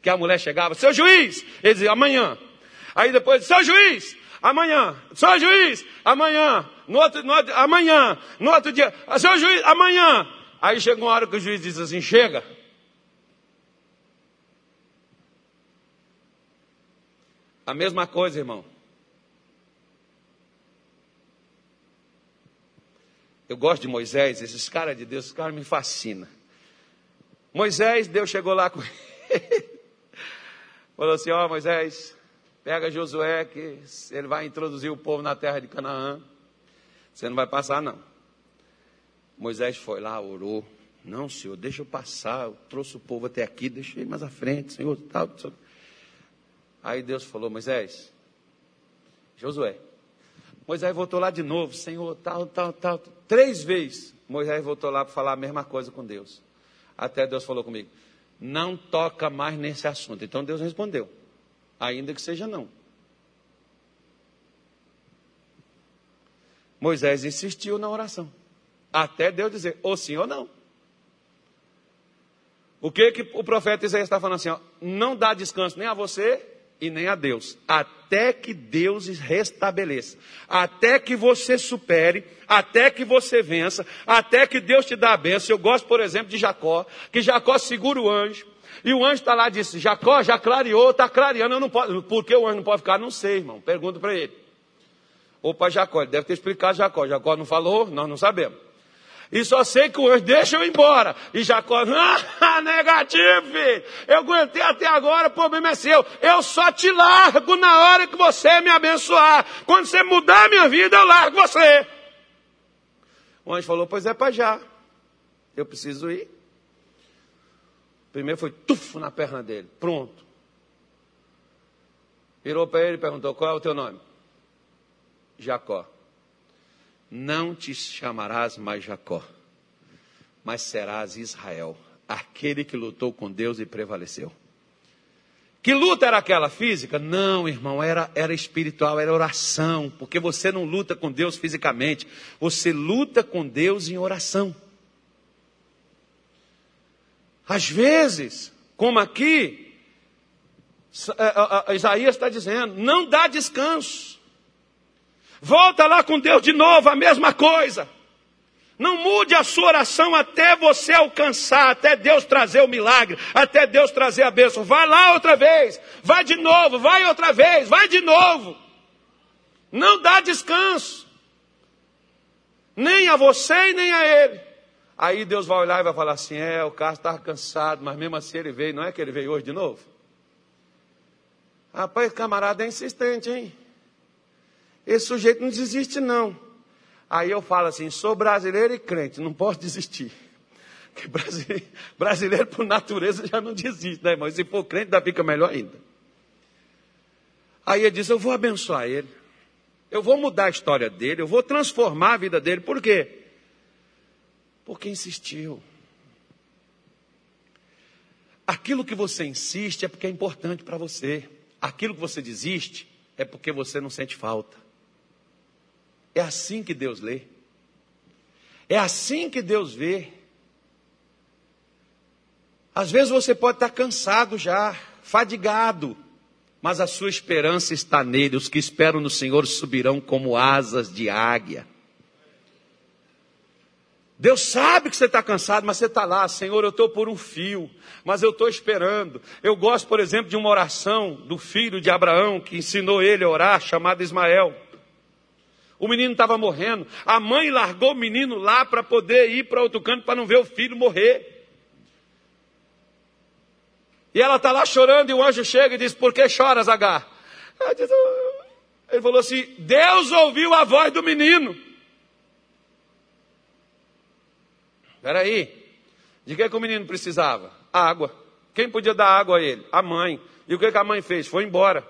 que a mulher chegava, seu juiz, ele dizia, amanhã. Aí depois, seu juiz, amanhã. Seu juiz, amanhã. No outro, no outro, amanhã. No outro dia, seu juiz, amanhã. Aí chegou uma hora que o juiz diz assim, chega. A mesma coisa, irmão. Eu gosto de Moisés, esses caras de Deus, esses caras me fascinam. Moisés, Deus chegou lá com ele. Falou assim: Ó oh, Moisés, pega Josué, que ele vai introduzir o povo na terra de Canaã. Você não vai passar, não. Moisés foi lá, orou. Não, senhor, deixa eu passar. Eu trouxe o povo até aqui, ir mais à frente, senhor. Tal, tal. Aí Deus falou, Moisés, Josué. Moisés voltou lá de novo, Senhor, tal, tal, tal. Três vezes Moisés voltou lá para falar a mesma coisa com Deus. Até Deus falou comigo, não toca mais nesse assunto. Então Deus respondeu, ainda que seja não. Moisés insistiu na oração. Até Deus dizer, ou sim ou não. O que, que o profeta Isaías está falando assim? Ó, não dá descanso nem a você e nem a Deus, até que Deus restabeleça, até que você supere, até que você vença, até que Deus te dá a benção. Eu gosto, por exemplo, de Jacó, que Jacó segura o anjo, e o anjo está lá e disse: Jacó já clareou, está clareando, eu não posso. Por que o anjo não pode ficar? Não sei, irmão. Pergunta para ele. Ou para Jacó, ele deve ter explicado Jacó. Jacó não falou, nós não sabemos. E só sei que anjo deixa eu ir embora. E Jacó, ah, negativo, filho. Eu aguentei até agora, o problema é seu. Eu só te largo na hora que você me abençoar. Quando você mudar a minha vida, eu largo você. O anjo falou, pois é para já. Eu preciso ir. Primeiro foi tufo na perna dele. Pronto. Virou para ele e perguntou, qual é o teu nome? Jacó não te chamarás mais Jacó, mas serás Israel, aquele que lutou com Deus e prevaleceu. Que luta era aquela física? Não, irmão, era, era espiritual, era oração, porque você não luta com Deus fisicamente, você luta com Deus em oração. Às vezes, como aqui, Isaías está dizendo, não dá descanso. Volta lá com Deus de novo, a mesma coisa. Não mude a sua oração até você alcançar, até Deus trazer o milagre, até Deus trazer a bênção. Vai lá outra vez, vai de novo, vai outra vez, vai de novo. Não dá descanso. Nem a você e nem a ele. Aí Deus vai olhar e vai falar assim: é, o cara estava cansado, mas mesmo assim ele veio. Não é que ele veio hoje de novo? Rapaz, camarada é insistente, hein? Esse sujeito não desiste, não. Aí eu falo assim: sou brasileiro e crente, não posso desistir. Porque brasileiro, brasileiro por natureza já não desiste, né, irmão? E se for crente, ainda fica melhor ainda. Aí ele diz: Eu vou abençoar ele. Eu vou mudar a história dele, eu vou transformar a vida dele. Por quê? Porque insistiu. Aquilo que você insiste é porque é importante para você. Aquilo que você desiste é porque você não sente falta. É assim que Deus lê. É assim que Deus vê. Às vezes você pode estar cansado já, fadigado, mas a sua esperança está nele. Os que esperam no Senhor subirão como asas de águia. Deus sabe que você está cansado, mas você está lá, Senhor, eu estou por um fio, mas eu estou esperando. Eu gosto, por exemplo, de uma oração do filho de Abraão, que ensinou ele a orar, chamado Ismael. O menino estava morrendo. A mãe largou o menino lá para poder ir para outro canto para não ver o filho morrer. E ela está lá chorando e o anjo chega e diz: Por que choras, Agar? Ele falou assim: Deus ouviu a voz do menino. Espera aí. De que, que o menino precisava? Água. Quem podia dar água a ele? A mãe. E o que, que a mãe fez? Foi embora.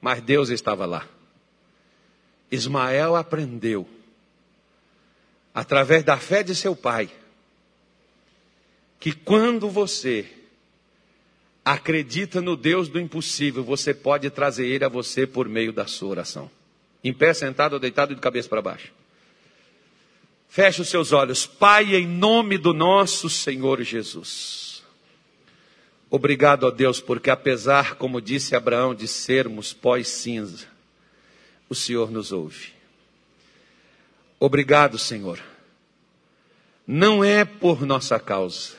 Mas Deus estava lá. Ismael aprendeu, através da fé de seu pai, que quando você acredita no Deus do impossível, você pode trazer ele a você por meio da sua oração. Em pé, sentado ou deitado de cabeça para baixo. Feche os seus olhos. Pai, em nome do nosso Senhor Jesus. Obrigado a Deus, porque apesar, como disse Abraão, de sermos pós-cinza, o Senhor nos ouve. Obrigado, Senhor. Não é por nossa causa,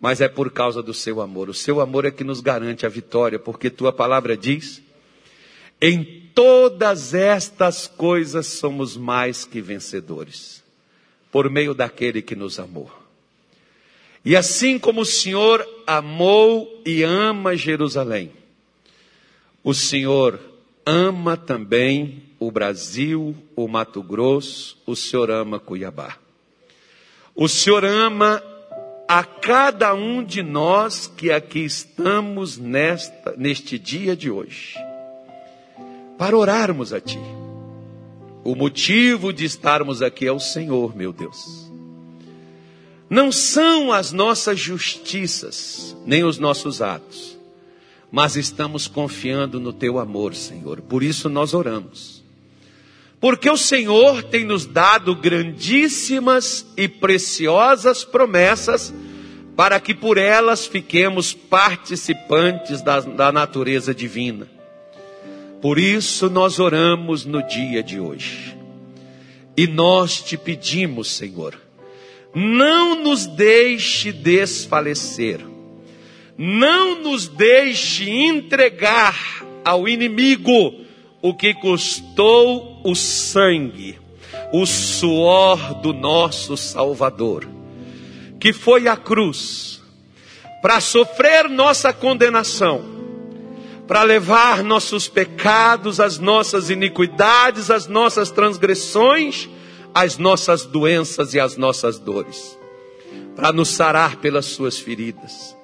mas é por causa do seu amor. O seu amor é que nos garante a vitória, porque tua palavra diz: em todas estas coisas somos mais que vencedores, por meio daquele que nos amou. E assim como o Senhor amou e ama Jerusalém, o Senhor ama também o Brasil, o Mato Grosso, o Senhor ama Cuiabá. O Senhor ama a cada um de nós que aqui estamos nesta, neste dia de hoje, para orarmos a Ti. O motivo de estarmos aqui é o Senhor, meu Deus. Não são as nossas justiças, nem os nossos atos mas estamos confiando no teu amor, Senhor. Por isso nós oramos. Porque o Senhor tem nos dado grandíssimas e preciosas promessas para que por elas fiquemos participantes da, da natureza divina. Por isso nós oramos no dia de hoje. E nós te pedimos, Senhor, não nos deixe desfalecer não nos deixe entregar ao inimigo o que custou o sangue, o suor do nosso Salvador, que foi a cruz, para sofrer nossa condenação, para levar nossos pecados, as nossas iniquidades, as nossas transgressões, as nossas doenças e as nossas dores, para nos sarar pelas suas feridas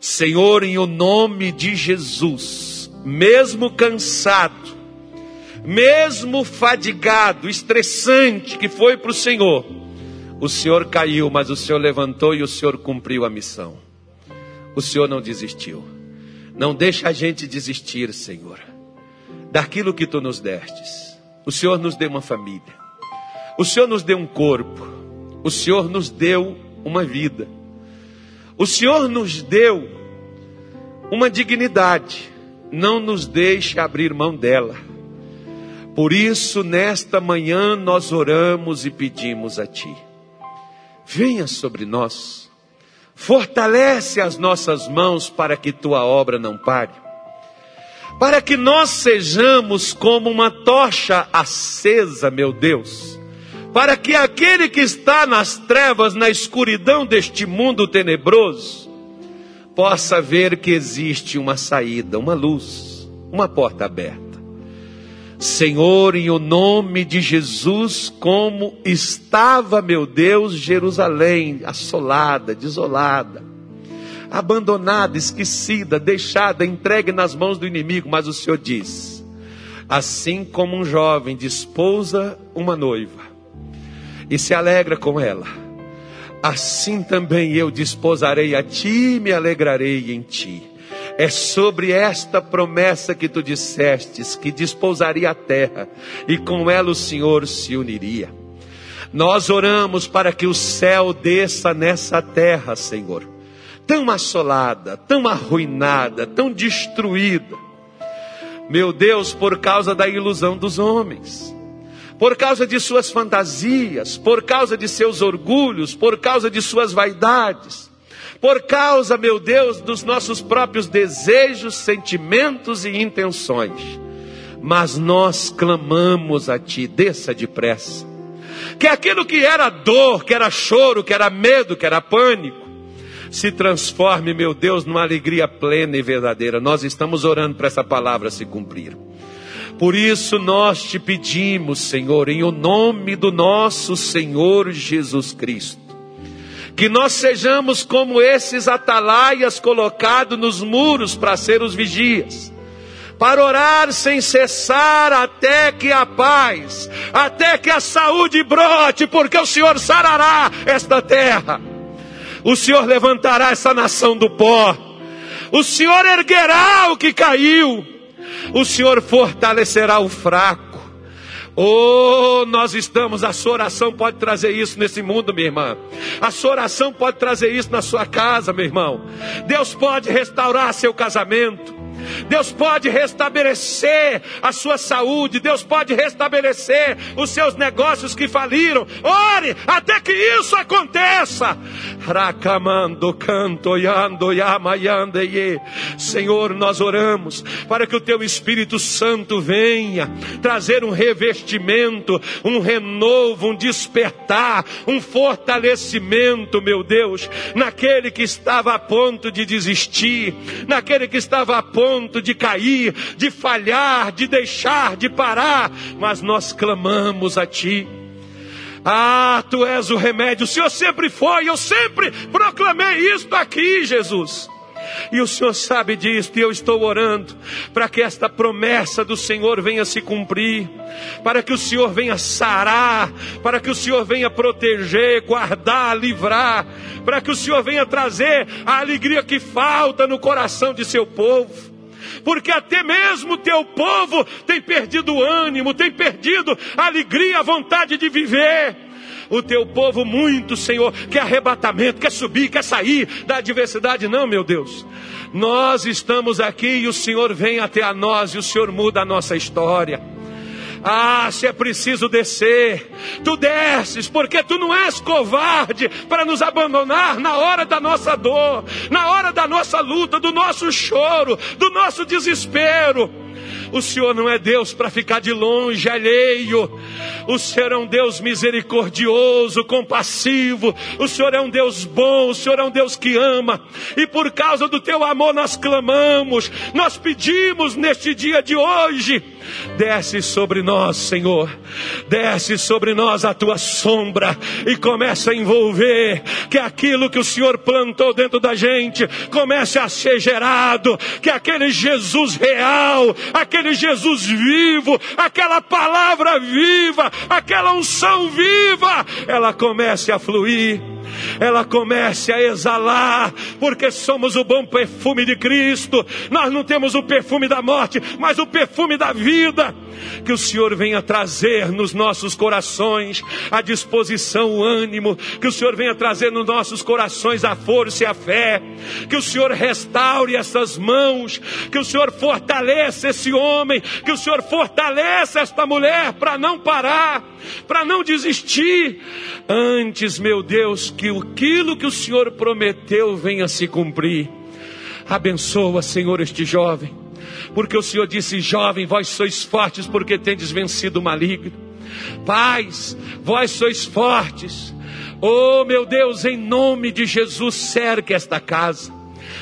Senhor, em o nome de Jesus, mesmo cansado, mesmo fadigado, estressante que foi para o Senhor, o Senhor caiu, mas o Senhor levantou e o Senhor cumpriu a missão. o Senhor não desistiu. Não deixa a gente desistir, Senhor, daquilo que tu nos destes. O Senhor nos deu uma família. O Senhor nos deu um corpo. O Senhor nos deu uma vida. O Senhor nos deu uma dignidade. Não nos deixe abrir mão dela. Por isso, nesta manhã, nós oramos e pedimos a Ti. Venha sobre nós. Fortalece as nossas mãos para que Tua obra não pare. Para que nós sejamos como uma tocha acesa, meu Deus. Para que aquele que está nas trevas, na escuridão deste mundo tenebroso, possa ver que existe uma saída, uma luz, uma porta aberta. Senhor, em o nome de Jesus, como estava, meu Deus, Jerusalém, assolada, desolada, abandonada, esquecida, deixada, entregue nas mãos do inimigo, mas o Senhor diz: assim como um jovem desposa uma noiva e se alegra com ela, assim também eu desposarei a ti e me alegrarei em ti. É sobre esta promessa que tu dissestes que despousaria a terra e com ela o Senhor se uniria. Nós oramos para que o céu desça nessa terra, Senhor, tão assolada, tão arruinada, tão destruída. Meu Deus, por causa da ilusão dos homens, por causa de suas fantasias, por causa de seus orgulhos, por causa de suas vaidades por causa, meu Deus, dos nossos próprios desejos, sentimentos e intenções. Mas nós clamamos a Ti, desça depressa. Que aquilo que era dor, que era choro, que era medo, que era pânico, se transforme, meu Deus, numa alegria plena e verdadeira. Nós estamos orando para essa palavra se cumprir. Por isso nós te pedimos, Senhor, em o nome do nosso Senhor Jesus Cristo que nós sejamos como esses atalaias colocados nos muros para ser os vigias, para orar sem cessar até que a paz, até que a saúde brote, porque o Senhor sarará esta terra, o Senhor levantará essa nação do pó, o Senhor erguerá o que caiu, o Senhor fortalecerá o fraco. Oh, nós estamos, a sua oração pode trazer isso nesse mundo, minha irmã. A sua oração pode trazer isso na sua casa, meu irmão. Deus pode restaurar seu casamento. Deus pode restabelecer a sua saúde, Deus pode restabelecer os seus negócios que faliram. Ore até que isso aconteça. Racamando, canto, yando, yamayande, Senhor, nós oramos para que o teu Espírito Santo venha trazer um revestimento, um renovo, um despertar, um fortalecimento, meu Deus, naquele que estava a ponto de desistir, naquele que estava a ponto ponto de cair, de falhar, de deixar, de parar, mas nós clamamos a Ti. Ah, Tu és o remédio, o Senhor sempre foi, eu sempre proclamei isto aqui, Jesus. E o Senhor sabe disso, e eu estou orando para que esta promessa do Senhor venha se cumprir, para que o Senhor venha sarar, para que o Senhor venha proteger, guardar, livrar, para que o Senhor venha trazer a alegria que falta no coração de seu povo porque até mesmo teu povo tem perdido o ânimo, tem perdido a alegria, a vontade de viver. O teu povo, muito, Senhor, quer arrebatamento, quer subir, quer sair da adversidade. Não, meu Deus. Nós estamos aqui e o Senhor vem até a nós e o Senhor muda a nossa história. Ah, se é preciso descer, tu desces, porque tu não és covarde para nos abandonar na hora da nossa dor, na hora da nossa luta, do nosso choro, do nosso desespero. O Senhor não é Deus para ficar de longe, alheio. O Senhor é um Deus misericordioso, compassivo. O Senhor é um Deus bom. O Senhor é um Deus que ama. E por causa do teu amor nós clamamos, nós pedimos neste dia de hoje Desce sobre nós, Senhor. Desce sobre nós a tua sombra e começa a envolver que aquilo que o Senhor plantou dentro da gente comece a ser gerado, que aquele Jesus real, aquele Jesus vivo, aquela palavra viva, aquela unção viva, ela comece a fluir ela comece a exalar, porque somos o bom perfume de Cristo. Nós não temos o perfume da morte, mas o perfume da vida. Que o Senhor venha trazer nos nossos corações a disposição, o ânimo, que o Senhor venha trazer nos nossos corações a força e a fé, que o Senhor restaure essas mãos, que o Senhor fortaleça esse homem, que o Senhor fortaleça esta mulher para não parar, para não desistir. Antes, meu Deus, que aquilo que o Senhor prometeu venha se cumprir. Abençoa, Senhor, este jovem, porque o Senhor disse: Jovem, vós sois fortes porque tendes vencido o maligno. Pais, vós sois fortes. Oh, meu Deus, em nome de Jesus, cerque esta casa,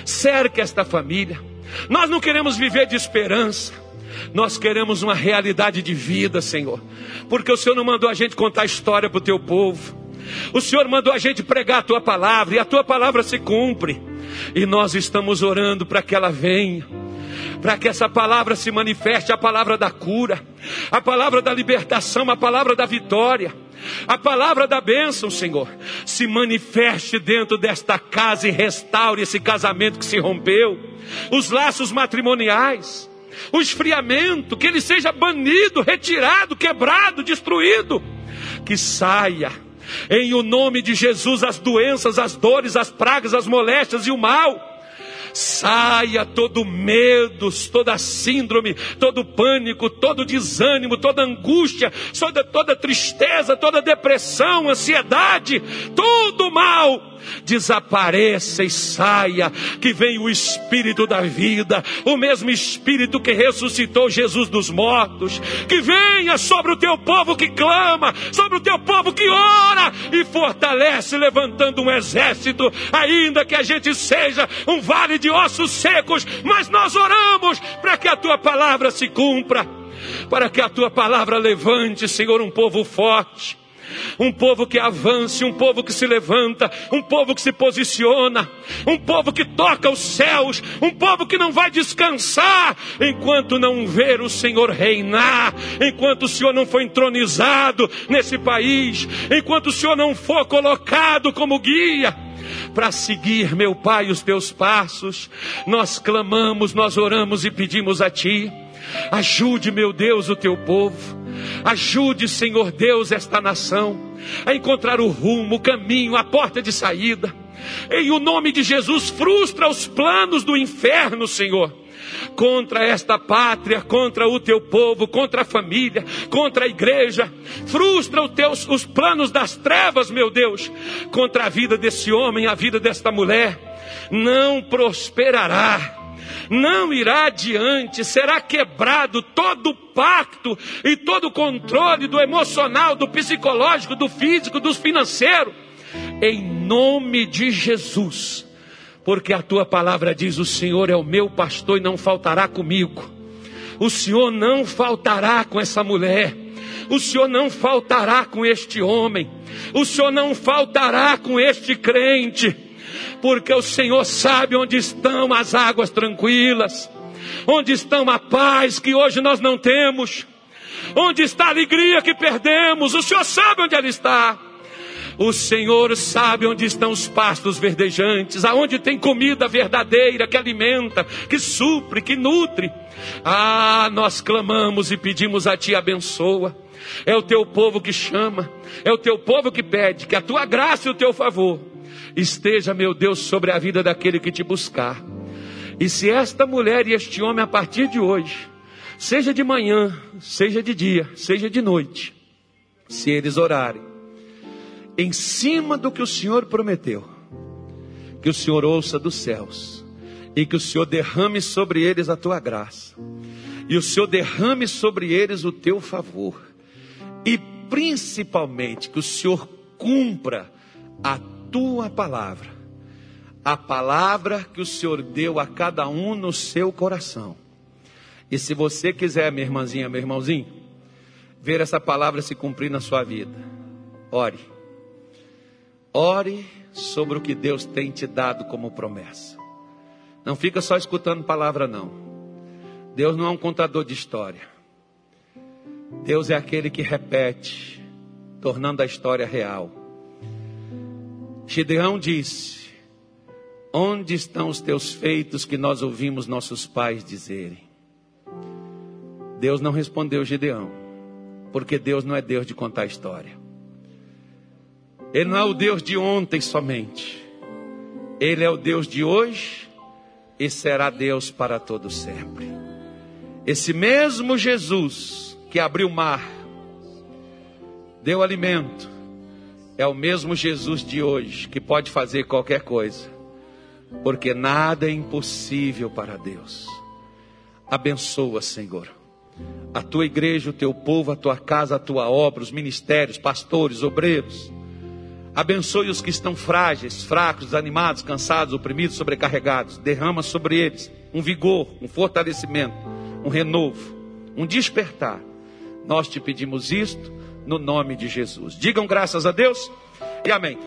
cerque esta família. Nós não queremos viver de esperança. Nós queremos uma realidade de vida, Senhor, porque o Senhor não mandou a gente contar história para o teu povo. O Senhor mandou a gente pregar a tua palavra e a tua palavra se cumpre. E nós estamos orando para que ela venha, para que essa palavra se manifeste a palavra da cura, a palavra da libertação, a palavra da vitória. A palavra da bênção, Senhor, se manifeste dentro desta casa e restaure esse casamento que se rompeu, os laços matrimoniais, o esfriamento, que ele seja banido, retirado, quebrado, destruído, que saia em o nome de Jesus, as doenças, as dores, as pragas, as moléstias e o mal. Saia todo medo, toda síndrome, todo pânico, todo desânimo, toda angústia, toda, toda tristeza, toda depressão, ansiedade, todo mal desapareça e saia, que venha o Espírito da vida, o mesmo Espírito que ressuscitou Jesus dos mortos, que venha sobre o teu povo que clama, sobre o teu povo que ora e fortalece, levantando um exército, ainda que a gente seja um vale de ossos secos, mas nós oramos para que a tua palavra se cumpra, para que a tua palavra levante, Senhor, um povo forte um povo que avance, um povo que se levanta, um povo que se posiciona, um povo que toca os céus, um povo que não vai descansar enquanto não ver o Senhor reinar, enquanto o Senhor não for entronizado nesse país, enquanto o Senhor não for colocado como guia para seguir, meu Pai, os teus passos. Nós clamamos, nós oramos e pedimos a Ti. Ajude, meu Deus, o teu povo. Ajude, Senhor Deus, esta nação a encontrar o rumo, o caminho, a porta de saída. Em o nome de Jesus, frustra os planos do inferno, Senhor contra esta pátria, contra o teu povo, contra a família, contra a igreja. Frustra os, teus, os planos das trevas, meu Deus, contra a vida desse homem, a vida desta mulher. Não prosperará não irá adiante, será quebrado todo o pacto e todo o controle do emocional, do psicológico, do físico, do financeiro, em nome de Jesus, porque a tua palavra diz: O Senhor é o meu pastor e não faltará comigo, o Senhor não faltará com essa mulher. O Senhor não faltará com este homem, o Senhor não faltará com este crente, porque o Senhor sabe onde estão as águas tranquilas, onde estão a paz que hoje nós não temos, onde está a alegria que perdemos, o Senhor sabe onde ela está. O Senhor sabe onde estão os pastos verdejantes, aonde tem comida verdadeira que alimenta, que supre, que nutre. Ah, nós clamamos e pedimos a Ti, abençoa. É o teu povo que chama, é o teu povo que pede, que a tua graça e o teu favor esteja, meu Deus, sobre a vida daquele que te buscar. E se esta mulher e este homem, a partir de hoje, seja de manhã, seja de dia, seja de noite, se eles orarem, em cima do que o Senhor prometeu, que o Senhor ouça dos céus, e que o Senhor derrame sobre eles a tua graça, e o Senhor derrame sobre eles o teu favor, e principalmente que o Senhor cumpra a tua palavra, a palavra que o Senhor deu a cada um no seu coração, E se você quiser, minha irmãzinha, meu irmãozinho, ver essa palavra se cumprir na sua vida, ore. Ore sobre o que Deus tem te dado como promessa. Não fica só escutando palavra, não. Deus não é um contador de história. Deus é aquele que repete, tornando a história real. Gideão disse: Onde estão os teus feitos que nós ouvimos nossos pais dizerem? Deus não respondeu Gideão, porque Deus não é Deus de contar história. Ele não é o Deus de ontem somente. Ele é o Deus de hoje e será Deus para todo sempre. Esse mesmo Jesus que abriu o mar, deu alimento, é o mesmo Jesus de hoje que pode fazer qualquer coisa, porque nada é impossível para Deus. Abençoa, Senhor, a tua igreja, o teu povo, a tua casa, a tua obra, os ministérios, pastores, obreiros. Abençoe os que estão frágeis, fracos, desanimados, cansados, oprimidos, sobrecarregados. Derrama sobre eles um vigor, um fortalecimento, um renovo, um despertar. Nós te pedimos isto no nome de Jesus. Digam graças a Deus e amém.